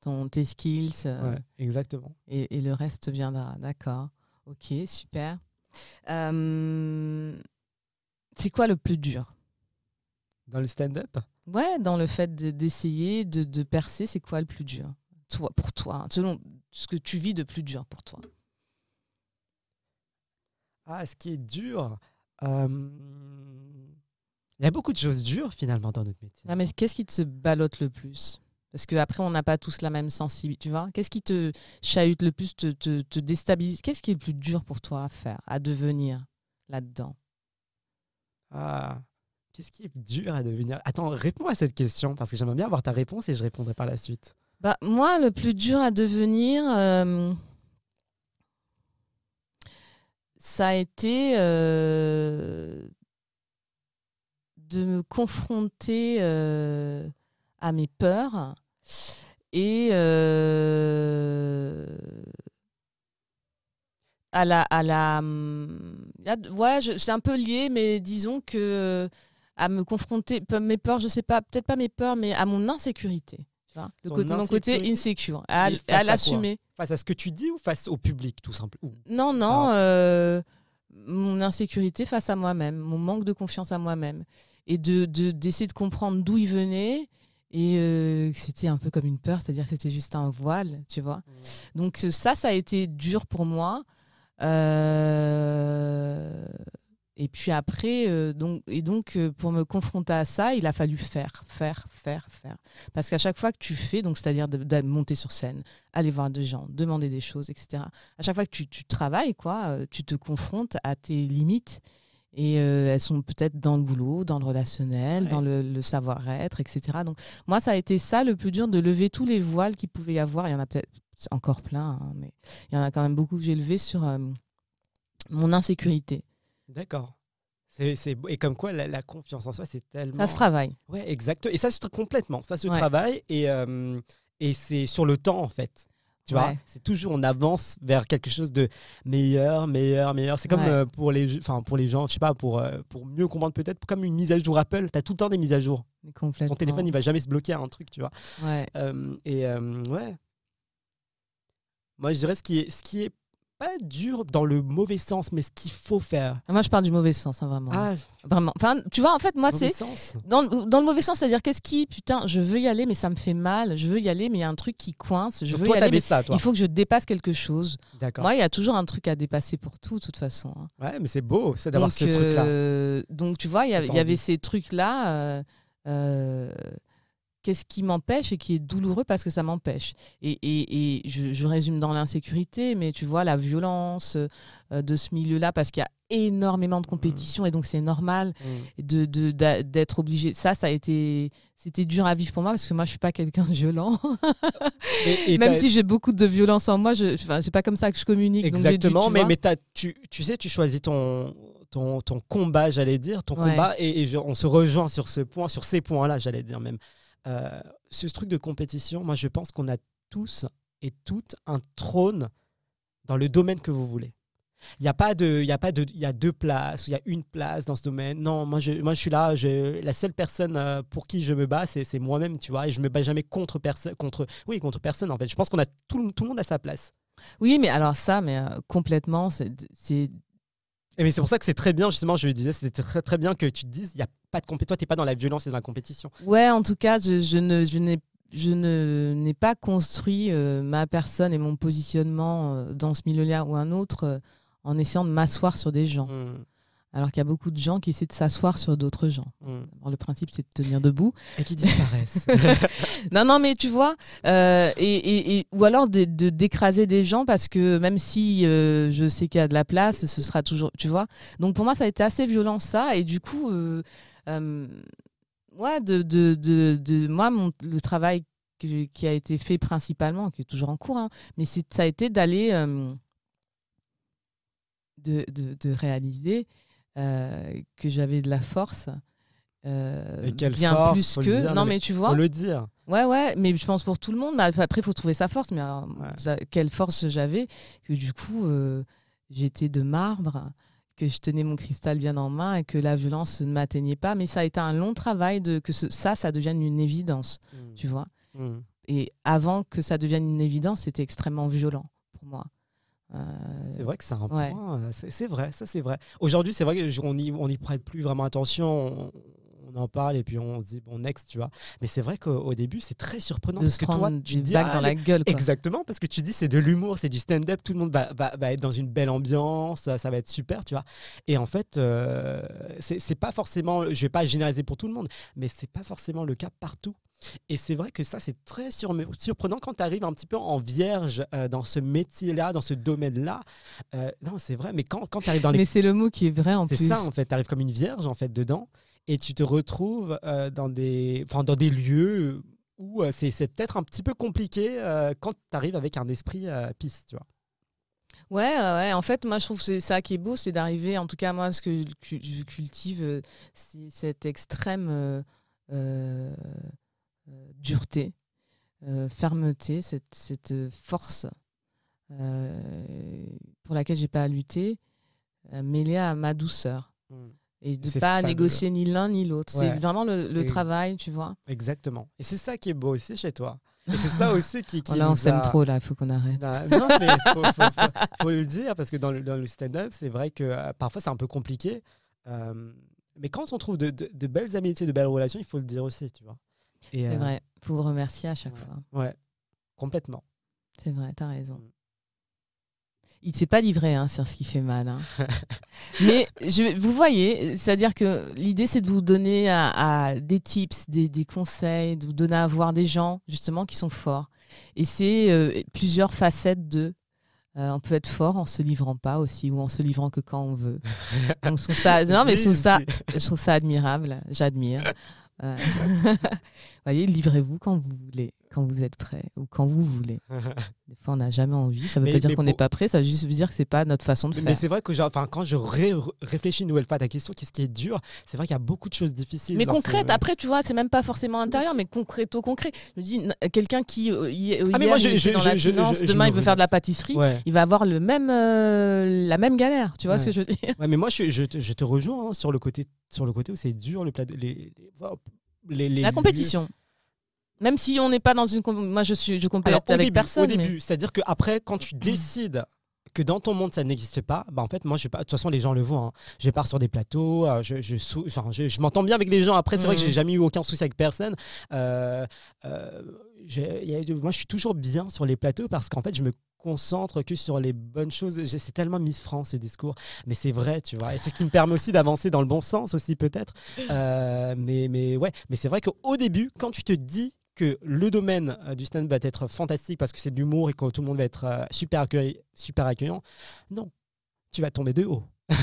ton, tes skills euh, Ouais, exactement. et, et le reste viendra. D'accord. Ok, super. Euh, c'est quoi le plus dur? Dans le stand-up, Ouais, dans le fait de- d'essayer de, de percer, c'est quoi le plus dur? Toi, Pour toi, hein, selon ce que tu vis de plus dur pour toi. ah, ce qui est dur, euh, il y a beaucoup de choses dures finalement dans notre métier. Ah, mais qu'est-ce qui te ballotte le plus? Parce qu'après, on n'a pas tous la même sensibilité, tu vois. Qu'est-ce qui te chahute le plus, te, te, te déstabilise? Qu'est-ce qui est le plus dur pour toi à faire, à devenir là-dedans? Ah, qu'est-ce qui est dur à devenir? Attends, réponds à cette question parce que j'aimerais bien avoir ta réponse et je répondrai par la suite. bah, Moi, le plus dur à devenir, euh, ça a été euh, de me confronter euh, à mes peurs et euh, à la à la hum, ouais je- c'est un peu lié mais disons que euh, à me confronter mes peurs je sais pas peut-être pas mes peurs mais à mon insécurité tu vois le Ton côté- mon côté insecure à, l'assumer Face à ce que tu dis ou face au public, tout simplement non, non, Ah. euh, mon insécurité face à moi-même, mon manque de confiance à moi-même. Et de de- d'essayer de, comprendre d'où il venait. Et euh, c'était un peu comme une peur, c'est-à-dire que c'était juste un voile, tu vois. Donc euh, ça, ça a été dur pour moi. Euh, et puis après, euh, donc, et donc pour me confronter à ça, il a fallu faire, faire, faire, faire. Parce qu'à chaque fois que tu fais, donc c'est-à-dire de, de monter sur scène, aller voir des gens, demander des choses, etc. À chaque fois que tu, tu travailles, quoi, tu te confrontes à tes limites. Et elles sont peut-être dans le boulot, dans le relationnel, dans le, savoir-être, etc. Donc, moi, ça a été ça le plus dur, de lever tous les voiles qu'il pouvait y avoir. Il y en a peut-être encore plein, hein, mais il y en a quand même beaucoup que j'ai levé sur mon insécurité. D'accord. C'est, et comme quoi, la, confiance en soi, c'est tellement. Ça se travaille. Ouais, exact. Et ça se complètement. Ça se travaille et, euh, et c'est sur le temps, en fait. Tu vois, c'est toujours on avance vers quelque chose de meilleur, meilleur, meilleur. C'est comme euh, pour les, enfin pour les gens, je sais pas, pour euh, pour mieux comprendre peut-être, comme une mise à jour Apple. Tu as tout le temps des mises à jour. Ton téléphone, il va jamais se bloquer à un truc, tu vois. Ouais. et ouais. Moi, je dirais ce qui est, ce qui est dur dans le mauvais sens, mais ce qu'il faut faire. Moi, je parle du mauvais sens, hein, vraiment. Ah. Vraiment. Enfin, tu vois, en fait, moi, c'est. Dans, dans, le mauvais sens, c'est-à-dire, qu'est-ce qui, putain, je veux y aller, mais ça me fait mal. Je veux y aller, mais il y a un truc qui coince. Je veux y aller, ça, il faut que je dépasse quelque chose. D'accord. Moi, il y a toujours un truc à dépasser pour tout, de toute façon. Hein. Ouais, mais c'est beau, c'est d'avoir ce truc-là. Euh, donc, tu vois, il y, avait ces trucs-là. Euh, euh, qu'est-ce qui m'empêche et qui est douloureux parce que ça m'empêche. Et, et, et je, résume dans l'insécurité, mais tu vois, la violence euh, de ce milieu-là, parce qu'il y a énormément de compétition mmh. et donc c'est normal mmh. de, d'être obligé. Ça, ça a été. C'était dur à vivre pour moi parce que moi, je suis pas quelqu'un de violent. et, Même si j'ai beaucoup de violence en moi, je, c'est pas comme ça que je communique. Exactement, mais, mais tu, tu sais, tu choisis ton, ton, ton combat, j'allais dire, ton combat, et, on se rejoint sur ce point, sur ces points-là, j'allais dire même. Euh, ce truc de compétition, moi je pense qu'on a tous et toutes un trône dans le domaine que vous voulez. Il y a pas de, il y a pas de, il y a deux places, il y a une place dans ce domaine. Non, moi je, moi je suis là. Je, la seule personne euh, pour qui je me bats, c'est moi-même, tu vois. Et je me bats jamais contre personne, contre, oui, contre personne en fait. Je pense qu'on a tout, tout le monde à sa place. Oui, mais alors ça, mais euh, complètement, c'est et mais c'est pour ça que c'est très bien, justement, je lui disais, c'était très, très bien que tu te dises, il n'y a pas de compétition, toi, tu n'es pas dans la violence et dans la compétition. Ouais, en tout cas, je, je ne, je n'ai je n'ai pas construit euh, ma personne et mon positionnement euh, dans ce milieu-là ou un autre euh, en essayant de m'asseoir sur des gens. Mmh. Alors qu'il y a beaucoup de gens qui essaient de s'asseoir sur d'autres gens. Mm. le principe, c'est de tenir debout. Et qui disparaissent. non, non, mais tu vois, euh, et, et, ou alors de, d'écraser des gens parce que même si euh, je sais qu'il y a de la place, ce sera toujours, tu vois. Donc pour moi, ça a été assez violent ça. Et du coup, euh, ouais, de, de, de, de, moi, mon, le travail qui a été fait principalement, qui est toujours en cours, hein, mais ça a été d'aller. De, de, de, réaliser que j'avais de la force. Euh, Et quelle bien force, plus que. non, mais, tu vois. Faut le dire. Ouais, ouais, mais je pense pour tout le monde. après, il faut trouver sa force. Mais quelle force j'avais que du coup, euh, j'étais de marbre, que je tenais mon cristal bien en main et que la violence ne m'atteignait pas. Mais ça a été un long travail de que ça, ça devienne une évidence, mmh. tu vois. Mmh. Et avant que ça devienne une évidence, c'était extrêmement violent pour moi. Euh, c'est vrai que c'est un point. Euh, c'est vrai, ça c'est vrai. Aujourd'hui, c'est vrai qu'on n'y on y prête plus vraiment attention. On, en parle et puis on se dit bon next, tu vois. Mais c'est vrai qu'au début, c'est très surprenant parce que toi, tu dis ah, dans la gueule. Exactement, parce que tu dis c'est de l'humour, c'est du stand-up, tout le monde va, va, être dans une belle ambiance, ça, va être super, tu vois. Et en fait, euh, c'est pas forcément, je vais pas généraliser pour tout le monde, mais c'est pas forcément le cas partout. Et c'est vrai que ça, c'est très surprenant quand tu arrives un petit peu en vierge euh, dans ce métier-là, dans ce domaine-là. Euh, non, c'est vrai, mais quand, quand tu arrives dans les... Mais c'est le mot qui est vrai en plus. C'est ça, en fait. Tu arrives comme une vierge, en fait, dedans. Et tu te retrouves euh, dans, des, dans des lieux où c'est peut-être un petit peu compliqué quand tu arrives avec un esprit pisse, tu vois. Ouais, ouais, en fait, moi je trouve que c'est ça qui est beau, c'est d'arriver, en tout cas moi ce que je cultive, c'est cette extrême euh, dureté, euh, fermeté, cette, force euh, pour laquelle j'ai pas à lutter, mêlée à ma douceur. Hmm. Et de pas négocier ni l'un ni l'autre. C'est vraiment le, travail, tu vois. Exactement. Et c'est ça qui est beau aussi chez toi. Et c'est ça aussi qui. qui là, on s'aime trop, là, il faut qu'on arrête. Non, mais il faut, le dire, parce que dans le, dans le stand-up, c'est vrai que parfois c'est un peu compliqué. mais quand on trouve de, de, belles amitiés, de belles relations, il faut le dire aussi, tu vois. C'est euh, vrai. Faut vous remercier à chaque fois. Ouais, complètement. C'est vrai, tu as raison. Mm. Il ne s'est pas livré, hein, c'est ce qui fait mal. Hein. Mais je, vous voyez, c'est-à-dire que l'idée, c'est de vous donner à, des tips, des, des, conseils, de vous donner à voir des gens, justement, qui sont forts. Et c'est euh, plusieurs facettes de. Euh, on peut être fort en se livrant pas aussi ou en se livrant que quand on veut. Donc, je trouve ça, non, mais je trouve ça, je trouve ça admirable. J'admire. Euh, voyez, livrez-vous quand vous voulez quand vous êtes prêt ou quand vous voulez. Des fois, on n'a jamais envie. Ça ne veut pas dire qu'on n'est pas prêt, ça veut juste dire que c'est pas notre façon de mais, faire. Mais c'est vrai que quand je réfléchis une nouvelle fois à ta question, qu'est-ce qui est dur C'est vrai qu'il y a beaucoup de choses difficiles. Mais concrète, après, tu vois, c'est même pas forcément intérieur, mais concrète au concret. Je me dis, quelqu'un qui euh, ah, mais moi, je, dans la finance, demain il veut faire de la pâtisserie, il va avoir le même, euh, la même galère. Tu vois ce que je veux dire? Ouais, mais moi, je, te rejoins hein, sur le côté, sur le côté où c'est dur le plat, les, les, les, la compétition. Même si on n'est pas dans une. Moi, je suis, je compète avec personne. Au début, c'est-à-dire qu'après, quand tu décides que dans ton monde ça n'existe pas, bah en fait moi je pas de toute façon les gens le voient. Hein. Je pars sur des plateaux, euh, je je, enfin, je, m'entends bien avec les gens. Après c'est vrai que j'ai mmh. jamais eu aucun souci avec personne. Euh, euh, moi je suis toujours bien sur les plateaux parce qu'en fait je me concentre que sur les bonnes choses. C'est tellement Miss France ce discours, mais c'est vrai, tu vois. Et c'est ce qui me permet aussi d'avancer dans le bon sens aussi peut-être. mais mais ouais, mais c'est vrai qu'au début quand tu te dis que le domaine euh, du stand va être fantastique parce que c'est de l'humour et que tout le monde va être euh, super, super accueillant. Non, tu vas tomber de haut.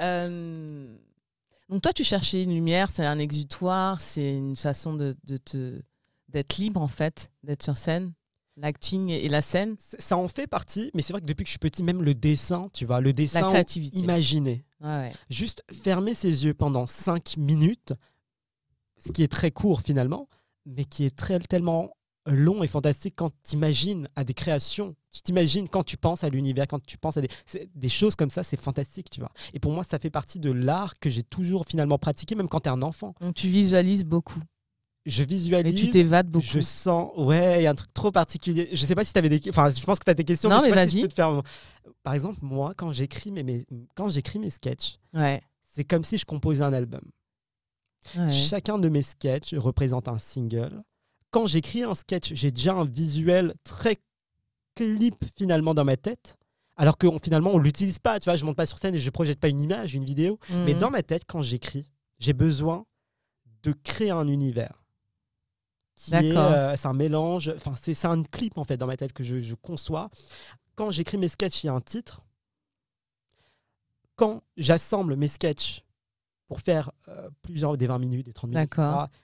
Euh, donc toi, tu cherchais une lumière, c'est un exutoire, c'est une façon de, te d'être libre en fait, d'être sur scène. L'acting et la scène Ça en fait partie, mais c'est vrai que depuis que je suis petit, même le dessin, tu vois, le dessin la créativité. imaginé. Juste fermer ses yeux pendant 5 minutes, ce qui est très court finalement, mais qui est très, tellement long et fantastique quand tu imagines à des créations. Tu t'imagines quand tu penses à l'univers, quand tu penses à des, des choses comme ça, c'est fantastique, tu vois. Et pour moi, ça fait partie de l'art que j'ai toujours finalement pratiqué, même quand tu es un enfant. Donc tu visualises beaucoup. Je visualise. Et tu t'évades beaucoup. Je sens, ouais, il y a un truc trop particulier. Je sais pas si tu avais des. Enfin, je pense que tu as des questions. Non, mais, mais vas-y. te faire. Par exemple, moi, quand j'écris mes, mes, quand j'écris mes sketchs, ouais. c'est comme si je composais un album. Chacun de mes sketchs représente un single. Quand j'écris un sketch, j'ai déjà un visuel très clip finalement dans ma tête. Alors que finalement, on l'utilise pas. Tu vois, je monte pas sur scène et je projette pas une image, une vidéo. Mais mhm. dans ma tête, quand j'écris, j'ai besoin de créer un univers. Euh, c'est un mélange. Enfin, c'est un clip en fait dans ma tête que je, je conçois. Quand j'écris mes sketchs, il y a un titre. Quand j'assemble mes sketchs pour faire euh, plusieurs des 20 minutes, des 30 minutes.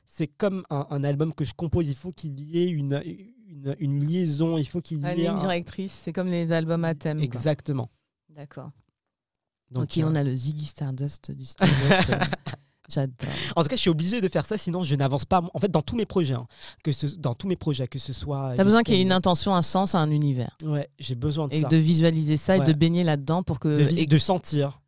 C'est comme un, album que je compose. Il faut qu'il y ait une, une, une liaison. Il faut qu'il y ait. Une directrice. C'est comme les albums à thème. Exactement. D'accord. Donc, ok, on euh, a le Ziggy Stardust du stand-up. J'adore. En tout cas, je suis obligé de faire ça, sinon je n'avance pas. En fait, dans tous mes projets, hein, que ce, dans tous mes projets, que ce soit. T'as besoin qu'il y ait une intention, un sens, un univers. Ouais, j'ai besoin de et ça. Et de visualiser ça et de baigner là-dedans pour que. De, de sentir.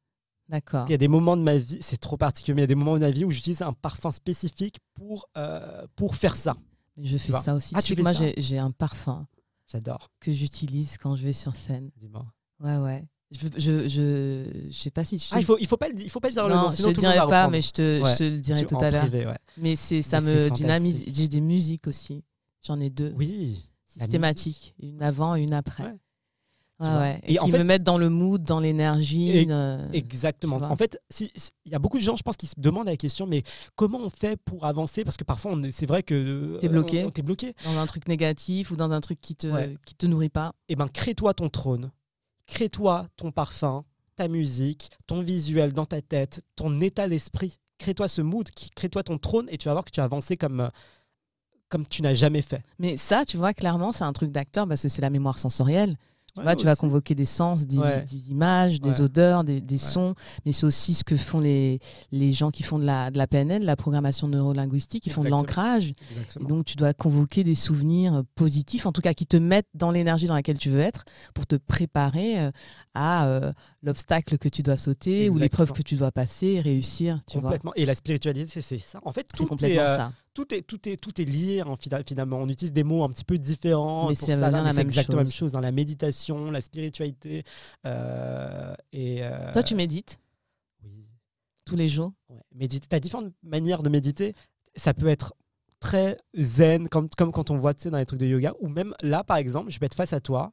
D'accord. Il y a des moments de ma vie, c'est trop particulier, mais il y a des moments de ma vie où j'utilise un parfum spécifique pour, euh, pour faire ça. Je fais ça aussi. Ah, tu sais que moi, j'ai un parfum. J'adore. Que j'utilise quand je vais sur scène. Dis-moi. Ouais, ouais. Je, je, je, je sais pas si. Ah, il faut, il faut pas le, il faut pas dire le nom. Sinon je ne dirai pas, mais je te, je te le dirai tout à l'heure. Ouais. Mais c'est, ça me dynamise. J'ai des musiques aussi. J'en ai deux. Oui. Systématiques. Une avant et une après. Et, qui me mettent dans le mood, dans l'énergie. Euh, exactement. En fait, il y a beaucoup de gens, je pense, qui se demandent la question, mais comment on fait pour avancer? Parce que parfois, c'est vrai que t'es bloqué. bloqué dans un truc négatif ou dans un truc qui te qui te nourrit pas. Eh ben, crée-toi ton trône, crée-toi ton parfum, ta musique, ton visuel dans ta tête, ton état d'esprit. Crée-toi ce mood, crée-toi ton trône, et tu vas voir que tu vas avancer comme comme tu n'as jamais fait. Mais ça, tu vois, clairement, c'est un truc d'acteur parce que c'est la mémoire sensorielle. Tu, vas convoquer des sens, des, images, des odeurs, des, sons, mais c'est aussi ce que font les, les gens qui font de la, de la PNL, la programmation neurolinguistique, qui font de l'ancrage. Donc tu dois convoquer des souvenirs positifs, en tout cas qui te mettent dans l'énergie dans laquelle tu veux être, pour te préparer euh, à euh, l'obstacle que tu dois sauter ou l'épreuve que tu dois passer, réussir. Tu complètement. Et la spiritualité, c'est ça. En fait, tout complètement est, ça tout est, tout est, tout est lié hein, finalement. On utilise des mots un petit peu différents. Mais c'est exactement la même chose dans la méditation, la spiritualité. Euh, et, euh, Toi, tu médites Oui. Tous les jours? Ouais. Tu as différentes manières de méditer. Ça peut être très zen, comme, comme quand on voit dans les trucs de yoga, ou même là, par exemple, je vais être face à toi.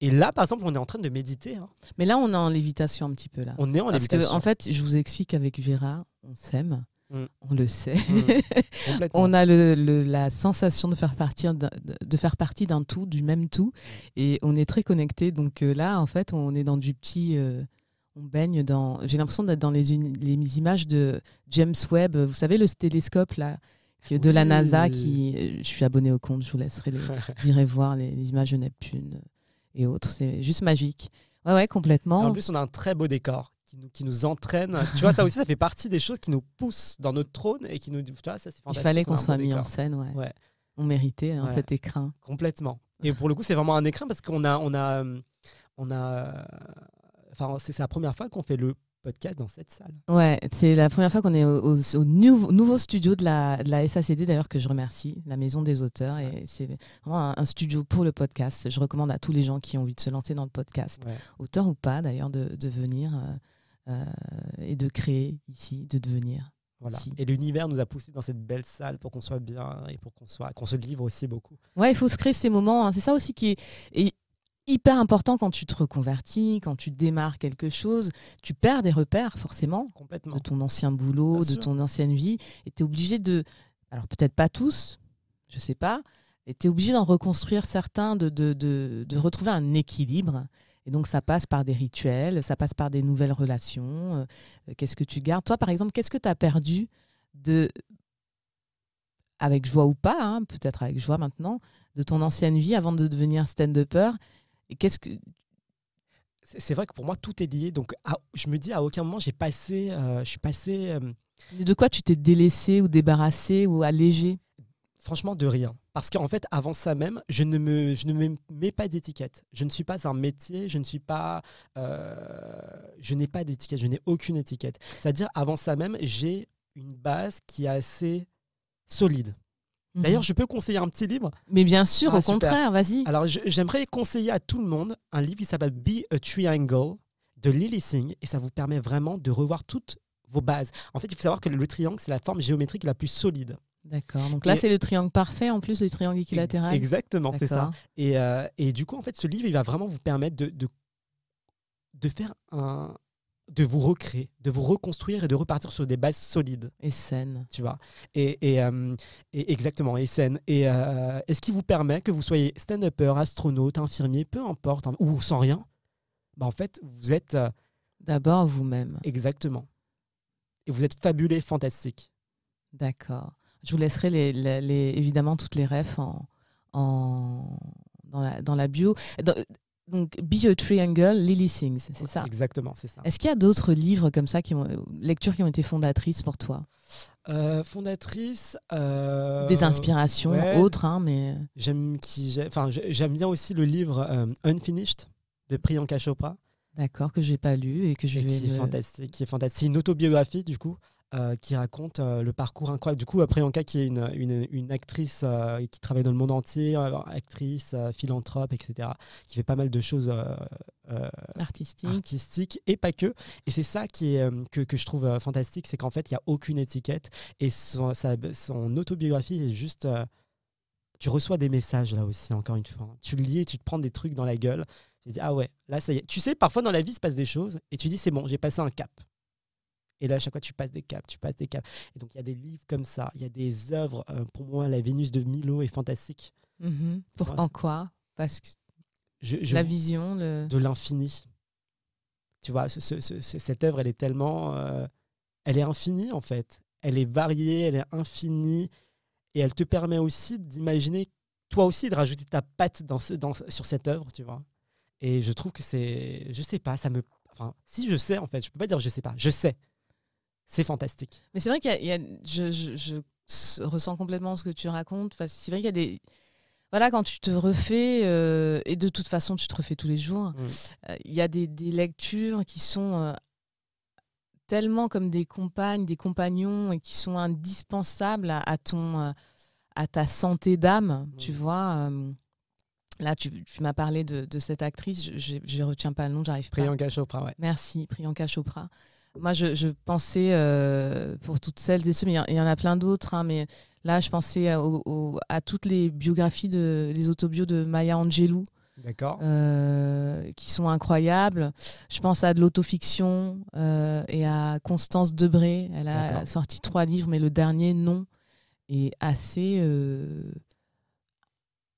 Et là, par exemple, on est en train de méditer. Hein. Mais là, on est en lévitation un petit peu là. On est en Parce lévitation. Parce que, en fait, je vous explique avec Vera, on s'aime Mm. On le sait. Mm. on a le, la sensation de faire, partie de, faire partie d'un tout, du même tout. Et on est très connecté. Donc euh, là, en fait, on est dans du petit. Euh, on baigne dans. J'ai l'impression d'être dans les, les images de James Webb. Vous savez, le télescope là de la NASA qui. Euh, je suis abonné au compte, je vous laisserai les, voir les, les, images de Neptune et autres. C'est juste magique. Ouais, ouais, complètement. en plus, on a un très beau décor qui nous, qui nous entraîne. tu vois, ça aussi, ça fait partie des choses qui nous poussent dans notre trône et qui nous. Tu vois, ça, c'est fantastique. Il fallait qu'on soit mis en scène, ouais. ouais. On méritait hein, cet écrin. Complètement. Et pour le coup, c'est vraiment un écrin parce qu'on a, on a, on a, enfin, c'est la première fois qu'on fait le podcast dans cette salle. Ouais, c'est la première fois qu'on est au, nouveau, studio de la, de la SACD, d'ailleurs, que je remercie, la Maison des auteurs. Et c'est vraiment un, studio pour le podcast. Je recommande à tous les gens qui ont envie de se lancer dans le podcast, auteurs ou pas, d'ailleurs, de, de venir euh, euh, et de créer ici, de devenir. Voilà. Et l'univers nous a poussé dans cette belle salle pour qu'on soit bien et pour qu'on soit qu'on se livre aussi beaucoup. Ouais, il faut se créer ces moments. Hein. C'est ça aussi qui est hyper important quand tu te reconvertis, quand tu démarres quelque chose. Tu perds des repères, forcément, Complètement. de ton ancien boulot, de ton ancienne vie. Et tu es obligé de. Alors, peut-être pas tous, je sais pas. Et tu es obligé d'en reconstruire certains, de, de, de, de, retrouver un équilibre. Et donc, ça passe par des rituels, ça passe par des nouvelles relations. Euh, qu'est-ce que tu gardes? Toi, par exemple, qu'est-ce que tu as perdu de. Avec joie ou pas, hein, peut-être avec joie maintenant, de ton ancienne vie avant de devenir stand-upper? Qu'est-ce que c'est vrai que pour moi tout est lié. Donc je me dis à aucun moment j'ai passé, euh, je suis passé. Euh, de quoi tu t'es délaissé ou débarrassé ou allégé? Franchement de rien. Parce qu'en fait avant ça même, je ne me, je ne me mets pas d'étiquette. Je ne suis pas un métier, je ne suis pas, euh, je n'ai pas d'étiquette, je n'ai aucune étiquette. C'est-à-dire avant ça même, j'ai une base qui est assez solide. D'ailleurs, mhm. je peux conseiller un petit livre. Mais bien sûr, ah, au contraire, vas-y. Alors, j'aimerais conseiller à tout le monde un livre qui s'appelle Be a Triangle de Lily Singh et ça vous permet vraiment de revoir toutes vos bases. En fait, il faut savoir que le triangle, c'est la forme géométrique la plus solide. D'accord. Donc là, c'est le triangle parfait en plus, le triangle équilatéral. Exactement, c'est ça. Et, euh, et, du coup, en fait, ce livre, il va vraiment vous permettre de, de, de faire un, de vous recréer, de vous reconstruire et de repartir sur des bases solides. Et saines. Tu vois. Et, et, euh, exactement, et saines. Et, euh, ce qui vous permet que vous soyez stand-upper, astronaute, infirmier, peu importe, hein, ou sans rien, bah en fait, vous êtes. Euh, D'abord vous-même. Exactement. Et vous êtes fabuleux, fantastique. D'accord. Je vous laisserai les, les, évidemment toutes les refs en, en, dans, la, dans la bio. Donc, Be a Triangle, Lily Sings, c'est ça? Exactement, c'est ça. Est-ce qu'il y a d'autres livres comme ça, qui ont, lectures qui ont été fondatrices pour toi? Euh, Fondatrices euh, Des inspirations autres, hein, mais... J'aime bien aussi le livre euh, Unfinished de Priyanka Chopra. D'accord, que j'ai pas lu et que je vais... Qui est fantastique, qui est fantastique. C'est une autobiographie, du coup. Euh, qui raconte euh, le parcours incroyable. Du coup, Priyanka, qui est une, une, une actrice euh, qui travaille dans le monde entier, actrice, philanthrope, etc., qui fait pas mal de choses artistiques. et pas que. Et c'est ça qui est, que, que, je trouve fantastique, c'est qu'en fait, il n'y a aucune étiquette et son, son autobiographie est juste. tu reçois des messages là aussi, encore une fois. Tu lis et tu te prends des trucs dans la gueule. Tu dis, ah ouais, là, ça y est. Tu sais, parfois dans la vie, il se passe des choses et tu dis, c'est bon, j'ai passé un cap. Et là, à chaque fois, tu passes des caps, tu passes des caps. Et donc, il y a des livres comme ça, il y a des œuvres. Euh, pour moi, La Vénus de Milo est fantastique. Mm-hmm. Pour en quoi? Parce que la vision de l'infini. Tu vois, cette œuvre, elle est tellement. Euh, elle est infinie, en fait. Elle est variée, elle est infinie. Et elle te permet aussi d'imaginer, toi aussi, de rajouter ta patte dans dans, sur cette œuvre, tu vois. Et je trouve que c'est. Je sais pas, ça me. Enfin, si je sais, en fait, je peux pas dire je sais pas. Je sais c'est fantastique. Mais c'est vrai qu'il y a, je, je, ressens complètement ce que tu racontes. C'est vrai qu'il y a des, voilà, quand tu te refais, euh, et de toute façon tu te refais tous les jours, euh, il y a des, des, lectures qui sont euh, tellement comme des compagnes, des compagnons, et qui sont indispensables à, ton, à ta santé d'âme, tu vois. Là, tu, tu m'as parlé de, de, cette actrice, je ne retiens pas le nom, j'arrive pas. Priyanka Chopra, ouais. Merci, Priyanka Chopra. Moi, je, pensais, euh, pour toutes celles et ceux, mais il y, en a plein d'autres, hein, mais là, je pensais à, toutes les biographies, de, les autobios de Maya Angelou. D'accord. euh, qui sont incroyables. Je pense à de l'autofiction euh, et à Constance Debré. Elle a sorti trois livres, mais le dernier, non, est assez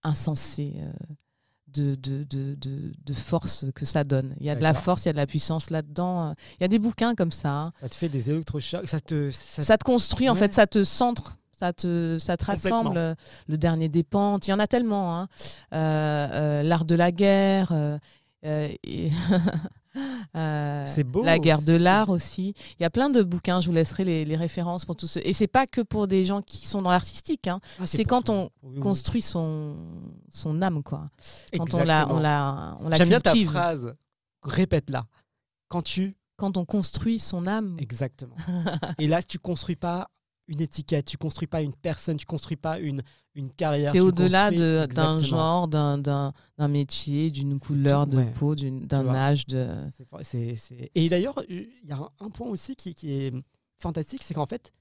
insensé de, de, de, de, force que ça donne. Il y a de la force, il y a de la puissance là-dedans. Il y a des bouquins comme ça. hein. Ça te fait des électrochocs. Ça te. ça- Ça te construit, en fait, ça te centre. Ça te, ça te rassemble. euh, Le dernier des pentes, il y en a tellement. hein. Euh, euh, L'art de la guerre. euh, euh, et- euh, C'est beau. La guerre de l'art aussi. Il y a plein de bouquins, je vous laisserai les, les références pour tous ceux. Et c'est pas que pour des gens qui sont dans l'artistique. hein. Ah, c'est quand tout. on Oui, oui. Construit son, son âme, quoi. Quand on la, Exactement. on la, on la J'aime bien ta phrase. Répète-la. Quand tu. Quand on construit son âme. Exactement. Et là, tu construis pas une étiquette, tu construis pas une personne, tu construis pas une, une carrière. C'est au-delà d'un genre, d'un- métier, d'une couleur tout, de ouais. peau, d'un âge. De... Et d'ailleurs, il y a un, un point aussi qui, qui est fantastique, c'est qu'en fait,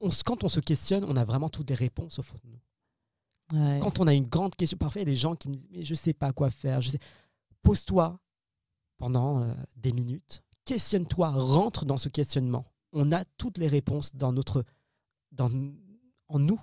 on, quand on se questionne, on a vraiment toutes des réponses au fond de nous. Ouais. Quand on a une grande question, parfois il y a des gens qui me disent mais je sais pas quoi faire. Je sais... Pose-toi pendant euh, des minutes, questionne-toi, rentre dans ce questionnement. On a toutes les réponses dans notre, dans, en nous.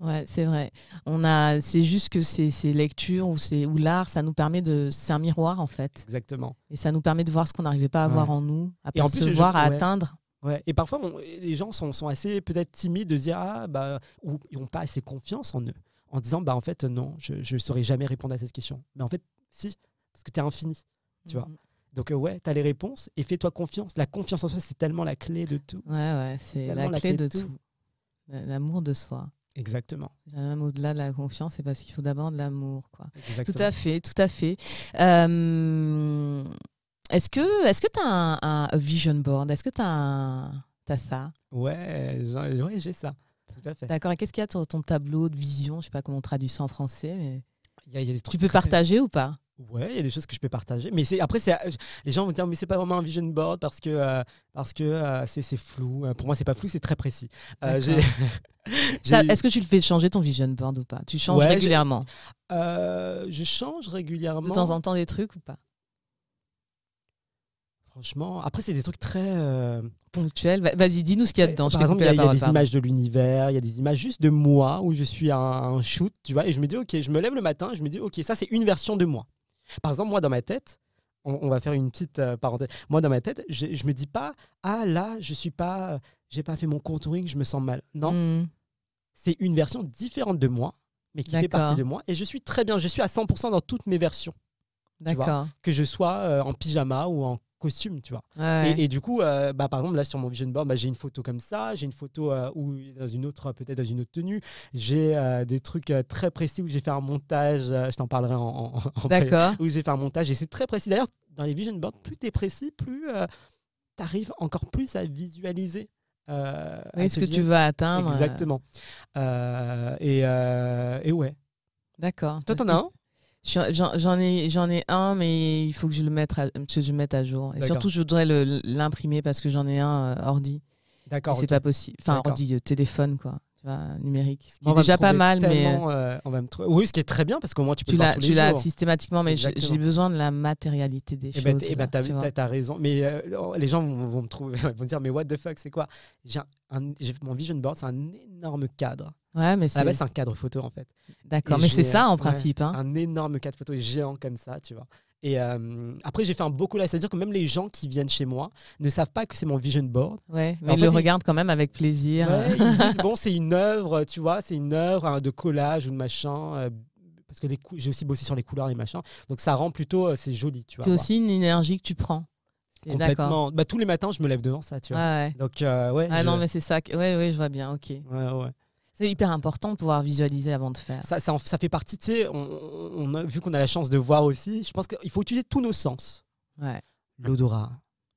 Ouais, c'est vrai. On a, c'est juste que ces, ces lectures ou, ces, ou l'art, ça nous permet de, c'est un miroir en fait, Exactement. et ça nous permet de voir ce qu'on n'arrivait pas à voir Ouais. en nous, à Et en plus, je- percevoir, à ouais. atteindre. Ouais. Et parfois, on- les gens sont, sont assez peut-être timides de se dire ah bah ou ils n'ont pas assez confiance en eux, en disant bah en fait non, je ne saurais jamais répondre à cette question. Mais en fait, si, parce que tu es infini. Tu vois. Donc euh, ouais, tu as les réponses et fais-toi confiance. La confiance en soi, c'est tellement la clé de tout. Ouais, ouais, c'est la clé de tout. L'amour de soi. Exactement. Même au-delà de la confiance, c'est parce qu'il faut d'abord de l'amour, quoi. Exactement. Tout à fait, tout à fait. Euh, est-ce que est-ce que tu as un, un vision board? Est-ce que tu as, ça? Ouais, j'ai ouais, j'ai ça. Tout à fait. D'accord. Et qu'est-ce qu'il y a sur ton tableau de vision? Je sais pas comment on traduit ça en français, mais Il y a, il y a des tu peux très- partager ou pas? Ouais, il y a des choses que je peux partager. Mais c'est après, c'est les gens vont dire mais c'est pas vraiment un vision board parce que euh, parce que euh, c'est c'est flou. Euh, Pour moi, c'est pas flou, c'est très précis. Euh, j'ai- Ça, j'ai- Est-ce que tu le fais changer ton vision board ou pas? Tu changes Ouais, régulièrement? je change régulièrement. De temps en temps des trucs ou pas? Franchement, après c'est des trucs très. euh, Ponctuel. Va- Vas-y, dis-nous ce qu'il y a dedans. Par exemple, il y a, y a des images de l'univers, il y a des images juste de moi où je suis à un shoot, tu vois, et je me dis, ok, je me lève le matin, je me dis, ok, ça c'est une version de moi. Par exemple, moi dans ma tête, on, on va faire une petite euh, parenthèse. Moi dans ma tête, je, je me dis pas, ah là, je suis pas, j'ai pas fait mon contouring, je me sens mal. Non, Hmm, c'est une version différente de moi, mais qui fait partie de moi, et je suis très bien, je suis à 100% dans toutes mes versions. D'accord. que je sois euh, en pyjama ou en costume, tu vois. Ouais. Et, et du coup, euh, bah, par exemple, là sur mon vision board, bah, j'ai une photo comme ça, j'ai une photo euh, où dans une autre, peut-être dans une autre tenue, j'ai euh, des trucs euh, très précis où j'ai fait un montage, euh, je t'en parlerai en, en, en- D'accord. où j'ai fait un montage et c'est très précis. D'ailleurs, dans les vision boards, plus tu es précis, plus tu arrives encore plus à visualiser. euh, Oui, ce que tu veux atteindre. euh, Exactement. Euh, et, euh, et ouais. D'accord. Toi, t'en as un? J'en ai, j'en ai un, mais il faut que je le mette à, que je le mette à jour. Et surtout, je voudrais le- l'imprimer parce que j'en ai un euh, ordi. D'accord. C'est pas possible. Enfin, ordi, euh, téléphone, quoi. Tu vois, numérique. Ce qui On est déjà pas mal, mais euh, euh, on va me trouver- Oui, ce qui est très bien parce qu'au moins tu peux tu le voir l'as, tous tu l'as systématiquement, mais j'ai besoin de la matérialité des Eh choses. ben, t- eh ben, là, t'as, raison. Mais euh, les gens vont, vont me trouver, vont dire mais what the fuck, c'est quoi? J'ai Mon vision board, c'est un énorme cadre. Ouais, mais À c'est la base, c'est un cadre photo en fait. d'accord. et Mais c'est ça en ouais. principe. hein. Un énorme cadre photo géant comme ça, tu vois. Et euh, après, j'ai fait un beau collage, c'est-à-dire que même les gens qui viennent chez moi ne savent pas que c'est mon vision board. Ouais, mais ils fait, le regardent quand même avec plaisir. Ouais, ils disent bon, c'est une œuvre, tu vois, c'est une œuvre hein, de collage ou de machin. euh, parce que j'ai aussi bossé sur les couleurs, les machins. Donc ça rend plutôt, euh, c'est joli, tu vois. C'est aussi une énergie que tu prends. Complètement. Bah, tous les matins, je me lève devant ça, tu vois. ouais. Donc ouais. Ah je- non, mais c'est ça. que- Ouais, ouais, je vois bien. Ok. ouais, ouais. C'est hyper important de pouvoir visualiser avant de faire. Ça, ça, en- ça fait partie, tu sais, on, on a, vu qu'on a la chance de voir aussi, je pense qu'il faut utiliser tous nos sens. Ouais. L'odorat,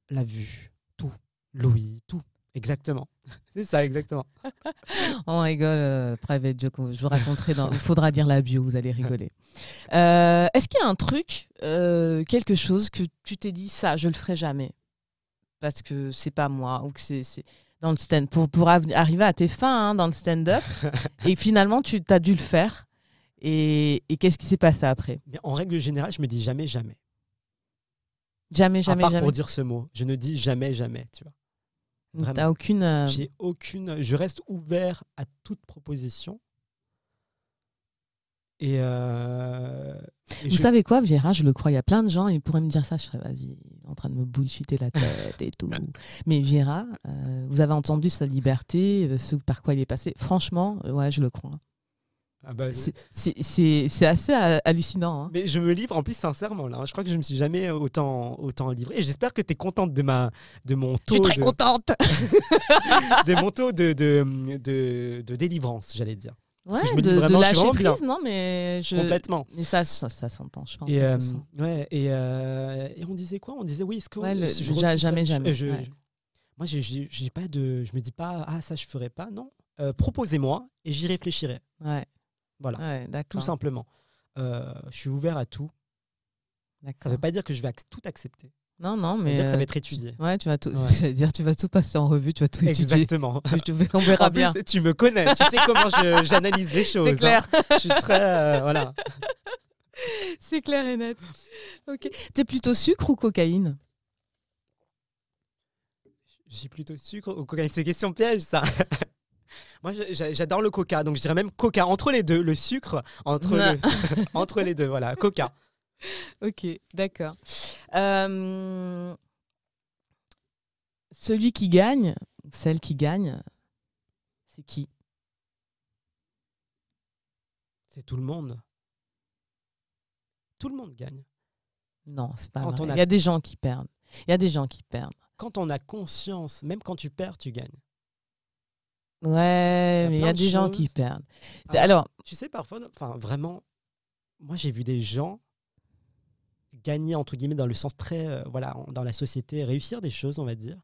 la vue, tout. L'ouïe, tout. Exactement. C'est ça, exactement. On rigole, euh, private joke. Je vous raconterai. Dans... Il faudra dire la bio, vous allez rigoler. Euh, Est-ce qu'il y a un truc, euh, quelque chose que tu t'es dit ça, je le ferai jamais parce que c'est pas moi ou que c'est dans le stand pour pour arriver à tes fins hein, dans le stand-up et finalement tu as dû le faire Et, et qu'est-ce qui s'est passé après? Mais en règle générale, je me dis jamais, jamais. Jamais, à jamais, part jamais. pour dire ce mot, je ne dis jamais, jamais, tu vois. Donc, vraiment. T'as aucune. euh, J'ai aucune. Je reste ouvert à toute proposition. Et, euh, et Vous je- savez quoi, Viera Je le crois. Il y a plein de gens, ils pourraient me dire ça. Je serais, vas-y, en train de me bullshiter la tête et tout. Mais Viera, euh, vous avez entendu sa liberté, euh, ce par quoi il est passé? Franchement, euh, ouais, je le crois. Ah bah, C'est- assez hallucinant. hein. mais je me livre en plus sincèrement là. hein. Je crois que je me suis jamais autant autant livré. Et j'espère que tu es contente de ma de mon taux de, contente. de mon taux de de, de, de délivrance, j'allais dire. Ouais, que je me dis de, de vraiment, je suis lâcher bien. prise, non, mais je. Complètement. Mais ça, ça, ça s'entend, je pense. Et, ça euh, se sent. ouais, et, euh, et on disait quoi? On disait oui, est-ce que Ouais, le- si je jamais, pas- jamais, je- ouais. je- moi, j'ai- pas de, je me dis pas ah ça je ferai pas. Non, Euh, proposez-moi et j'y réfléchirai. Ouais, Voilà, ouais, tout simplement. Je suis ouvert à tout. Ça d'accord. veut pas dire que je vais ac- tout accepter. Non, non, Ça veut mais. dire que ça euh, va être étudié. tu- Ouais, tu vas tout. Ouais. dire, tu vas tout passer en revue, tu vas tout étudier. Exactement. On verra plus, bien. tu me connais, tu sais comment j'analyse les choses. C'est clair. hein. Je suis très euh, voilà. C'est clair et net. Ok. T'es plutôt sucre ou cocaïne? J'ai plutôt sucre ou cocaïne. C'est question piège, ça. Moi, j'adore le coca, donc je dirais même coca entre les deux, le sucre entre, le- entre les deux, voilà, coca. Ok, d'accord. Euh, Celui qui gagne, celle qui gagne, c'est qui? C'est tout le monde. Tout le monde gagne. Non, c'est pas Quand vrai. on a- Il y a des gens qui perdent. Il y a des gens qui perdent. Quand on a conscience, même quand tu perds, tu gagnes. Ouais, mais il y a de des gens qui perdent. Ah. Alors, Tu sais, parfois, enfin, vraiment, moi, j'ai vu des gens gagner, entre guillemets, dans le sens très, euh, voilà, dans la société, réussir des choses, on va dire.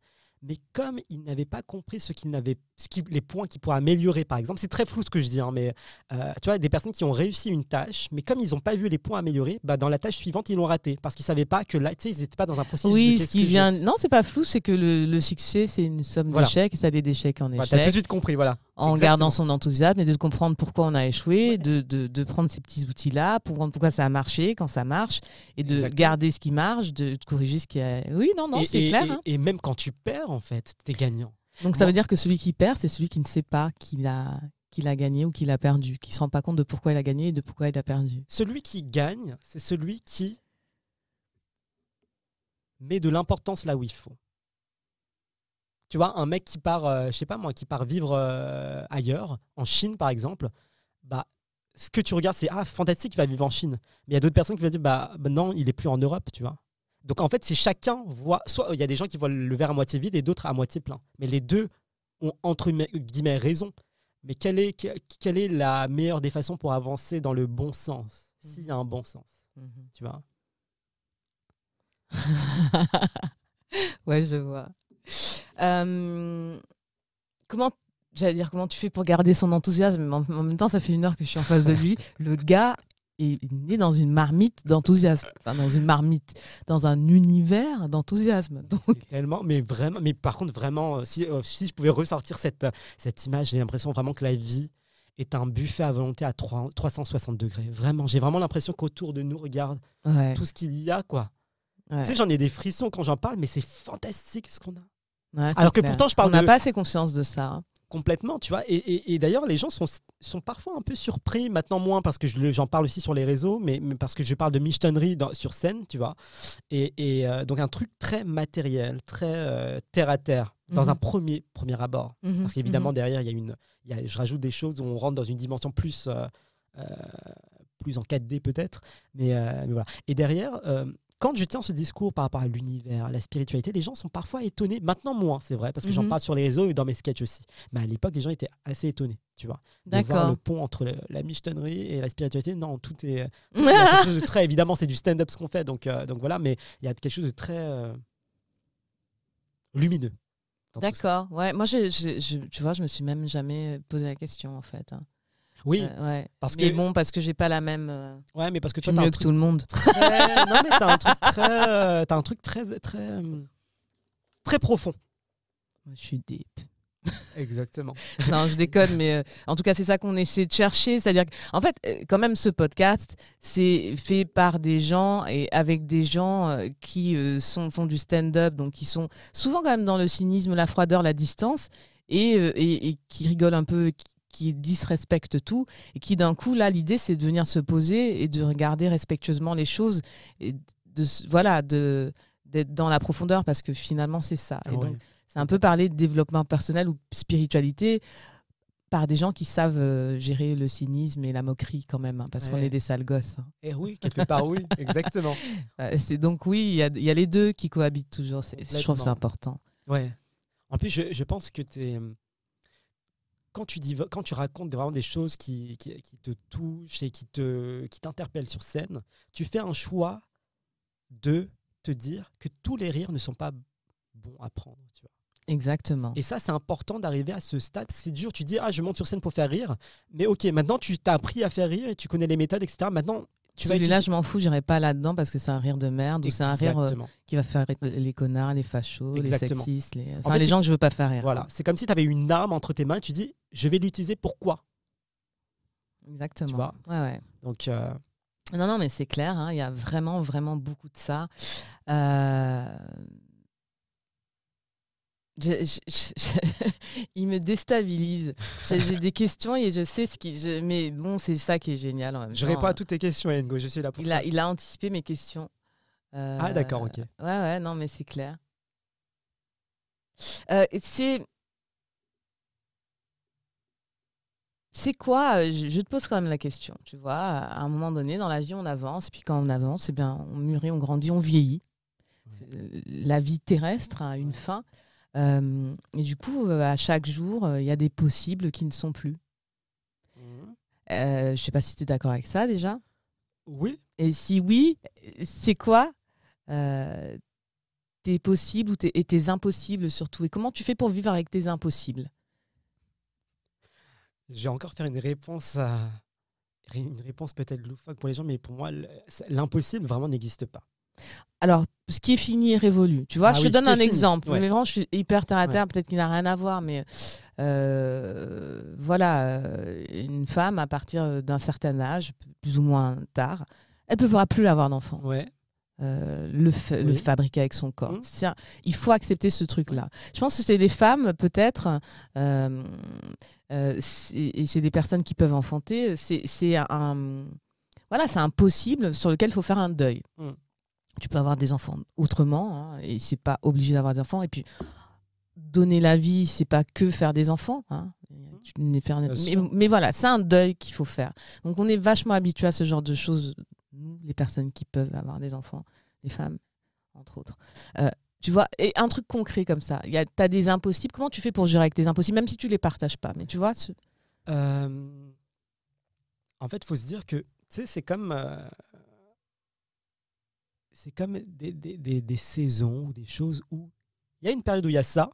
Mais comme ils n'avaient pas compris ce qu'ils n'avaient, ce qui- les points qu'ils pourraient améliorer, par exemple, c'est très flou ce que je dis, hein, mais euh, tu vois, des personnes qui ont réussi une tâche, mais comme ils n'ont pas vu les points améliorés, bah, dans la tâche suivante, ils l'ont raté parce qu'ils savaient pas que là, tu sais, ils n'étaient pas dans un processus. oui, ce qui vient. Non, c'est pas flou, c'est que le, le succès, c'est une somme Voilà. d'échecs et ça a des échecs en échecs. T'as tout de suite compris, voilà. En Exactement. gardant son enthousiasme et de comprendre pourquoi on a échoué, de, de, de prendre ces petits outils-là, pour comprendre pourquoi ça a marché, quand ça marche, et de Exactement. garder ce qui marche, de, de corriger ce qui a... Oui, non, non, c'est clair. et- hein. et même quand tu perds, en fait, t'es gagnant. Donc ça moi- veut dire que celui qui perd, c'est celui qui ne sait pas qu'il a, qu'il a gagné ou qu'il a perdu, qui ne se rend pas compte de pourquoi il a gagné et de pourquoi il a perdu. Celui qui gagne, c'est celui qui met de l'importance là où il faut. Tu vois, un mec qui part, euh, je sais pas moi, qui part vivre euh, ailleurs, en Chine par exemple, bah, ce que tu regardes, c'est ah fantastique, il va vivre en Chine. Mais il y a d'autres personnes qui vont dire bah, bah non, il est plus en Europe, tu vois. Donc en fait, c'est chacun voit. Soit il y a des gens qui voient le verre à moitié vide et d'autres à moitié plein. Mais les deux ont entre guillemets raison. Mais quelle est, que- quelle est la meilleure des façons pour avancer dans le bon sens? S'il y a un bon sens, tu vois? ouais, je vois. Euh, comment, j'allais dire, comment tu fais pour garder son enthousiasme mais en, en même temps, ça fait une heure que je suis en face de lui. Le gars est né dans une marmite d'enthousiasme. Enfin, dans une marmite, dans un univers d'enthousiasme. Donc, tellement, mais vraiment, mais par contre, vraiment, euh, si, euh, si je pouvais ressortir cette, cette image, j'ai l'impression vraiment que la vie est un buffet à volonté à 3 360 degrés. Vraiment, j'ai vraiment l'impression qu'autour de nous, regarde ouais, tout ce qu'il y a, quoi. ouais, Tu sais, j'en ai des frissons quand j'en parle, mais c'est fantastique ce qu'on a. ouais, alors que clair. pourtant, je parle On n'a de- pas assez conscience de ça. hein. Complètement, tu vois. Et, et- et d'ailleurs, les gens sont, sont parfois un peu surpris, maintenant moins parce que je j'en parle aussi sur les réseaux, mais, mais parce que je parle de michetonnerie dans- sur scène, tu vois. Et, et, euh, donc un truc très matériel, très euh, terre à terre, dans Mhm. un premier, premier abord. Mhm, Parce qu'évidemment, mhm. derrière, il y a une, y a- je rajoute des choses où on rentre dans une dimension plus, euh, euh, plus en 4D peut-être. Mais, mais voilà. Et derrière, quand je tiens ce discours par rapport à l'univers, à la spiritualité, les gens sont parfois étonnés. Maintenant, moins, c'est vrai, parce que j'en Mhm. parle sur les réseaux et dans mes sketchs aussi. Mais à l'époque, les gens étaient assez étonnés, tu vois. De voir le pont entre le- la michetonnerie et la spiritualité. Non, tout est. quelque chose de très. Évidemment, c'est du stand-up ce qu'on fait, donc, euh, donc voilà, mais il y a quelque chose de très euh, lumineux. D'accord. Ouais, moi, je, je- je- tu vois, je me suis même jamais posé la question en fait. hein. Oui, Euh, ouais. parce Mais que. bon, parce que j'ai pas la même. euh, Ouais, mais parce que toi, t'as mieux un que truc tout le monde. très. non, mais t'as un truc très. euh, t'as un truc très. Très, euh, très profond. Je suis deep. Exactement. non, je déconne, mais euh, en tout cas, c'est ça qu'on essaie de chercher. C'est-à-dire qu'en fait, quand même, ce podcast, c'est fait par des gens et avec des gens euh, qui sont, font du stand-up, donc qui sont souvent quand même dans le cynisme, la froideur, la distance, et, et, qui rigolent un peu, qui, qui disrespectent tout, et qui d'un coup, là, l'idée, c'est de venir se poser et de regarder respectueusement les choses, et de, voilà, de d'être dans la profondeur, parce que finalement, c'est ça. et donc, c'est un peu parler de développement personnel ou spiritualité par des gens qui savent euh, gérer le cynisme et la moquerie quand même, hein, parce qu'on est des sales gosses. Hein. Et eh oui, quelque part, oui, exactement. c'est donc oui, il y a, y a, les deux qui cohabitent toujours. Je trouve c'est important. Ouais. En plus, je, je pense que es, quand tu dis, quand tu racontes vraiment des choses qui, qui, qui te touchent et qui te qui t'interpellent sur scène, tu fais un choix de te dire que tous les rires ne sont pas bons à prendre. Tu vois. Exactement. Et ça, c'est important d'arriver à ce stade. C'est dur, tu dis, ah, je monte sur scène pour faire rire. Mais ok, maintenant, tu t'as appris à faire rire et tu connais les méthodes, etc. Maintenant, tu Celui-là, je m'en fous, j'irai pas là-dedans parce que c'est un rire de merde ou c'est un rire euh, qui va faire les connards, les fachos, les sexistes, les, enfin, les gens que je veux pas faire rire. Voilà, c'est comme si tu avais une arme entre tes mains et tu dis, je vais l'utiliser pourquoi? Exactement. Tu vois? Ouais, ouais. Donc. Euh, non, non, mais c'est clair, hein, il y a vraiment, vraiment beaucoup de ça. Euh, il me déstabilise. J'ai des questions et je sais ce qui. Je, mais bon, c'est ça qui est génial. En même je réponds à toutes tes questions, Engo. Je suis là pour il A, il a anticipé mes questions. ah, d'accord, ok. Ouais, ouais, non, mais c'est clair. Euh, c'est. C'est quoi euh, je, te pose quand même la question. Tu vois, à un moment donné, dans la vie, on avance. Et puis quand on avance, eh bien, on mûrit, on grandit, on vieillit. La vie terrestre a une fin. Euh, et du coup, euh, à chaque jour, euh, il y a des possibles qui ne sont plus. Mhm. je ne sais pas si tu es d'accord avec ça déjà. Oui. Et si oui, c'est quoi tes possibles ou tes, et tes impossibles surtout? Et comment tu fais pour vivre avec tes impossibles? Je vais encore faire une réponse à une réponse peut-être loufoque pour les gens, mais pour moi, l'impossible vraiment n'existe pas. Alors, ce qui est fini est révolu. Tu vois, ah je te donne un exemple. Mais vraiment, je suis hyper terre à terre, peut-être qu'il n'a rien à voir, mais euh, voilà, euh, une femme à partir d'un certain âge, plus ou moins tard, elle ne pourra plus avoir d'enfant. Ouais. Euh, le, le, fabriquer avec son corps. Mmh. Il faut accepter ce truc-là. Je pense que c'est des femmes, peut-être, et c'est des personnes qui peuvent enfanter. C'est un, voilà, c'est impossible sur lequel il faut faire un deuil. Mmh tu peux avoir des enfants autrement, hein, et c'est pas obligé d'avoir des enfants. Et puis, donner la vie, c'est pas que faire des enfants. Hein. mais, voilà, c'est un deuil qu'il faut faire. Donc, on est vachement habitué à ce genre de choses, nous, les personnes qui peuvent avoir des enfants, les femmes, entre autres. Euh, tu vois, et un truc concret comme ça, tu as des impossibles. Comment tu fais pour gérer avec tes impossibles, même si tu les partages pas Mais tu vois euh, En fait, il faut se dire que c'est comme. Euh, c'est comme des, des, des, saisons ou des choses où il y a une période où il y a ça,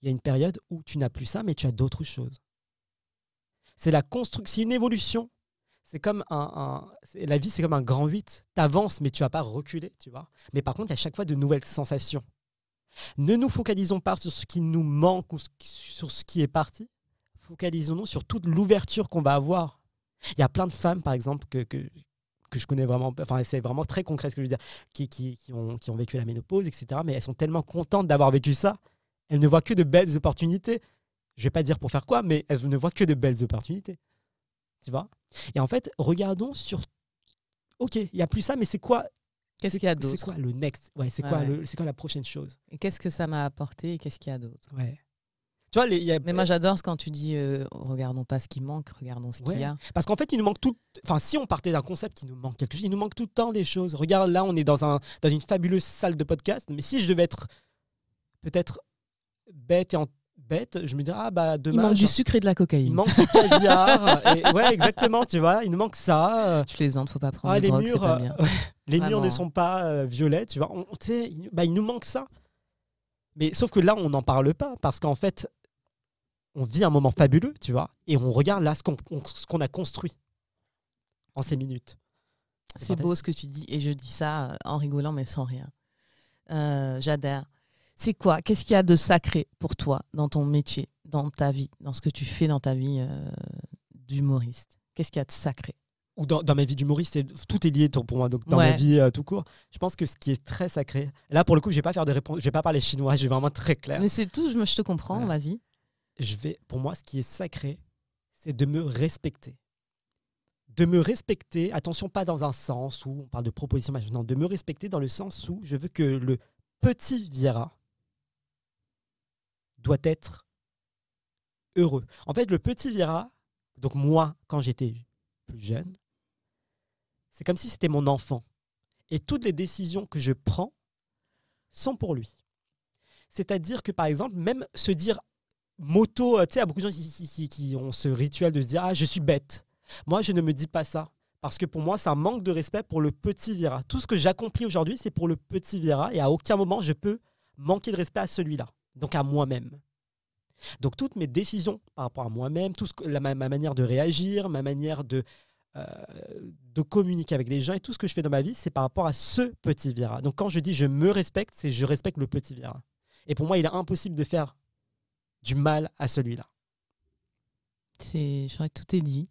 il y a une période où tu n'as plus ça, mais tu as d'autres choses. C'est la construction, c'est une évolution. C'est comme un, la vie, c'est comme un grand 8. Tu avances, mais tu vas pas reculer, tu vois. Mais par contre, il y a chaque fois de nouvelles sensations. Ne nous focalisons pas sur ce qui nous manque ou sur ce qui est parti. Focalisons-nous sur toute l'ouverture qu'on va avoir. Il y a plein de femmes, par exemple, que, que, que je connais vraiment, enfin c'est vraiment très concret ce que je veux dire, qui, qui, qui, ont, qui ont vécu la ménopause, etc. Mais elles sont tellement contentes d'avoir vécu ça, elles ne voient que de belles opportunités. Je vais pas dire pour faire quoi, mais elles ne voient que de belles opportunités. Tu vois Et en fait, regardons sur... Ok, il n'y a plus ça, mais c'est quoi Qu'est-ce qu'il y a d'autre? C'est quoi le next? Ouais, c'est quoi, c'est quoi la prochaine chose? Et qu'est-ce que ça m'a apporté et qu'est-ce qu'il y a d'autre? Ouais. Mais moi, j'adore quand tu dis euh, regardons pas ce qui manque, regardons ce qu'il y a. Parce qu'en fait, il nous manque tout. Enfin, si on partait d'un concept qui nous manque quelque chose, il nous manque tout le temps des choses. Regarde, là, on est dans, un, dans une fabuleuse salle de podcast. Mais si je devais être peut-être bête et en je me dirais, ah bah demain. Il manque du sucre et de la cocaïne. Il manque du caviar. ouais, exactement, tu vois. Il nous manque ça. Je plaisante, faut pas prendre ah, les murs. Pas bien. les murs ne sont pas euh, violets, tu vois. On, il, bah, il nous manque ça. Mais sauf que là, on n'en parle pas parce qu'en fait, on vit un moment fabuleux, tu vois, et on regarde là ce qu'on a construit en ces minutes. C'est beau ce que tu dis, et je dis ça euh, en rigolant, mais sans rien. Euh, j'adhère. C'est quoi Qu'est-ce qu'il y a de sacré pour toi dans ton métier, dans ta vie, dans ce que tu fais dans ta vie euh, d'humoriste? Qu'est-ce qu'il y a de sacré? Ou dans, ma vie d'humoriste, tout est lié pour moi, donc dans ma vie euh, tout court. Je pense que ce qui est très sacré, là pour le coup, je vais pas faire de réponse, je vais pas parler chinois, je vais vraiment très clair. Mais c'est tout, je, je te comprends, vas-y. Je vais, pour moi, ce qui est sacré, c'est de me respecter. De me respecter, attention, pas dans un sens où on parle de proposition, non, de me respecter dans le sens où je veux que le petit Viera doit être heureux. En fait, le petit Viera, donc moi, quand j'étais plus jeune, c'est comme si c'était mon enfant. Et toutes les décisions que je prends sont pour lui. C'est-à-dire que, par exemple, même se dire moto, euh, tu sais, il y a beaucoup de gens qui, ont ce rituel de se dire Ah, je suis bête. Moi, je ne me dis pas ça. Parce que pour moi, c'est un manque de respect pour le petit Vira. Tout ce que j'accomplis aujourd'hui, c'est pour le petit Vira. Et à aucun moment, je peux manquer de respect à celui-là. Donc à moi-même. Donc toutes mes décisions par rapport à moi-même, tout ma, manière de réagir, ma manière de, euh, de communiquer avec les gens et tout ce que je fais dans ma vie, c'est par rapport à ce petit Vira. Donc quand je dis je me respecte, c'est je respecte le petit Vira. Et pour moi, il est impossible de faire du mal à celui-là. Je crois que tout est dit.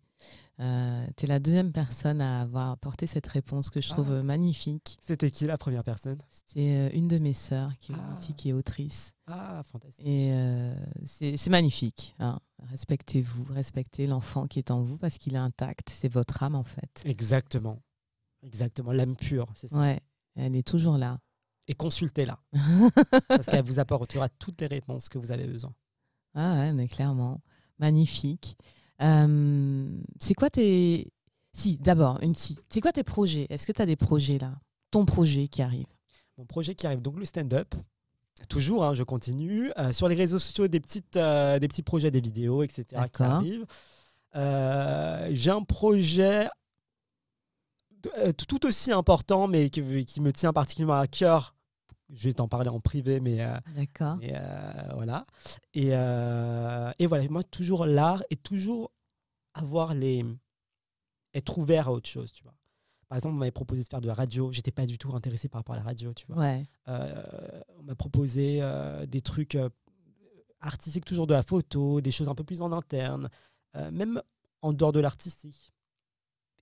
Euh, tu es la deuxième personne à avoir apporté cette réponse que je trouve ah. magnifique. C'était qui la première personne? C'était euh, une de mes sœurs qui est ah. aussi qui est autrice. Ah, fantastique. Et euh, c'est magnifique. Hein. Respectez-vous, respectez l'enfant qui est en vous parce qu'il est intact. C'est votre âme en fait. Exactement. Exactement. L'âme pure, c'est ça. Ouais, elle est toujours là. Et consultez-la. parce qu'elle vous apportera toutes les réponses que vous avez besoin. Ah ouais, mais clairement. Magnifique. Euh, c'est quoi tes. Si, d'abord, une si. C'est quoi tes projets? Est-ce que tu as des projets là? Ton projet qui arrive? Mon projet qui arrive, donc le stand-up. Toujours, hein, je continue. Euh, sur les réseaux sociaux, des, petites, euh, des petits projets, des vidéos, etc. qui arrivent. J'ai un projet tout aussi important, mais qui, qui, me tient particulièrement à cœur je vais t'en parler en privé, mais. Euh, D'accord. Euh, voilà. Et, euh, et, voilà, moi, toujours l'art et toujours avoir les. être ouvert à autre chose, tu vois. Par exemple, on m'avait proposé de faire de la radio. J'étais pas du tout intéressé par rapport à la radio, tu vois. Ouais. on m'a proposé des trucs artistiques, toujours de la photo, des choses un peu plus en interne, même en dehors de l'artistique.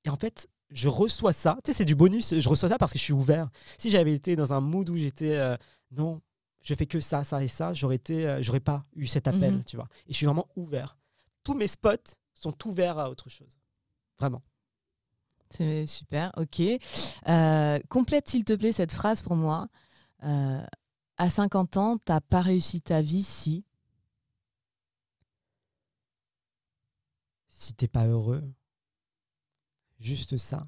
Et en fait, je reçois ça. Tu sais, c'est du bonus. Je reçois ça parce que je suis ouvert. Si j'avais été dans un mood où j'étais euh, non, je fais que ça, ça et ça, j'aurais été, euh, j'aurais pas eu cet appel, mhm. tu vois. Et je suis vraiment ouvert. Tous mes spots sont ouverts à autre chose. Vraiment. C'est super, ok. Euh, complète s'il te plaît cette phrase pour moi. à 50 ans, t'as pas réussi ta vie si? Si t'es pas heureux. Juste ça.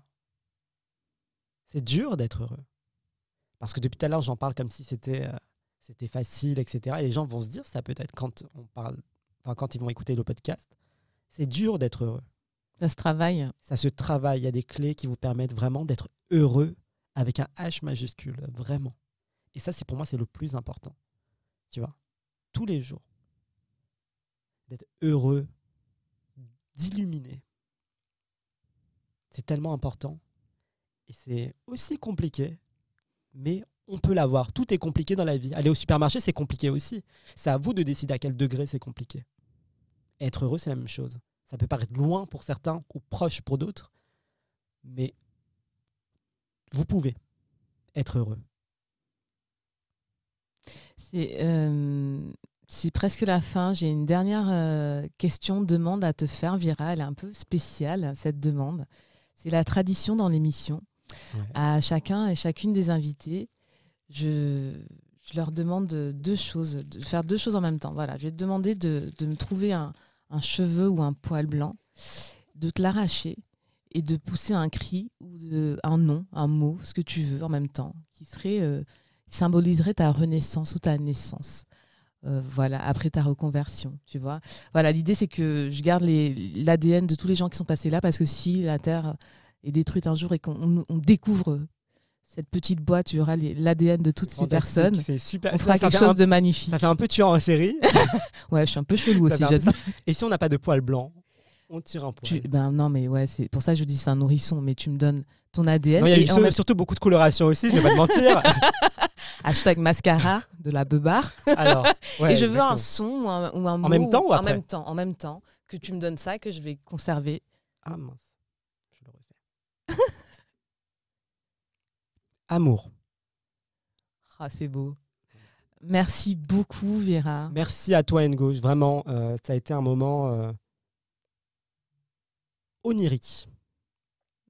C'est dur d'être heureux. Parce que depuis tout à l'heure, j'en parle comme si c'était euh, c'était facile, etc. Et les gens vont se dire ça peut-être quand on parle, enfin, quand ils vont écouter le podcast. C'est dur d'être heureux. Ça se travaille. Ça se travaille. Il y a des clés qui vous permettent vraiment d'être heureux avec un H majuscule, vraiment. Et ça, c'est pour moi, c'est le plus important. Tu vois, tous les jours, d'être heureux, d'illuminer, c'est tellement important. Et c'est aussi compliqué, mais on peut l'avoir. Tout est compliqué dans la vie. Aller au supermarché, c'est compliqué aussi. C'est à vous de décider à quel degré c'est compliqué. être heureux, c'est la même chose. Ça peut paraître loin pour certains ou proche pour d'autres, mais vous pouvez être heureux. C'est euh, presque la fin. J'ai une dernière euh, question, demande à te faire, Vira. Elle est un peu spéciale, cette demande. C'est la tradition dans l'émission. À chacun et chacune des invités, je, leur demande deux choses, de faire deux choses en même temps. Voilà, je vais te demander de, me trouver un, cheveu ou un poil blanc, de te l'arracher et de pousser un cri ou un nom, un mot, ce que tu veux en même temps, qui serait euh, symboliserait ta renaissance ou ta naissance. Euh, voilà, après ta reconversion, tu vois. Voilà, l'idée c'est que je garde l'ADN de tous les gens qui sont passés là parce que si la Terre est détruite un jour et qu'on découvre cette petite boîte, il y aura l'ADN de toutes ces personnes. C'est super. On fera quelque chose de magnifique. Ça fait un peu tueur en série. ouais, je suis un peu chelou aussi. Et si on n'a pas de poil blanc, on tire un poil. ben non, mais ouais, c'est pour ça que je dis c'est un nourrisson, mais tu me donnes ton ADN. Il y a surtout beaucoup de coloration aussi, je vais pas te mentir. Hashtag mascara de la beubare. Alors, ouais, et je veux exactement. un son ou un, ou un mot. même temps ou En même temps, en même temps. Que tu me donnes ça, que je vais conserver. Ah mince, je le refais. Amour. Ah, c'est beau. Merci beaucoup, Vera. Merci à toi, Ngo. Vraiment, euh, ça a été un moment euh, onirique.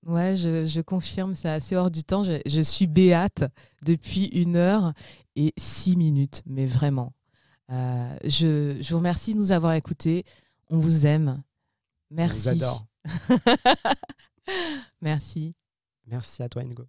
Ouais, je, je confirme, c'est assez hors du temps. Je, je suis béate depuis une heure et six minutes, mais vraiment. Euh, je, je vous remercie de nous avoir écoutés. On vous aime. Merci. On vous adore. Merci. Merci à toi, Ngo.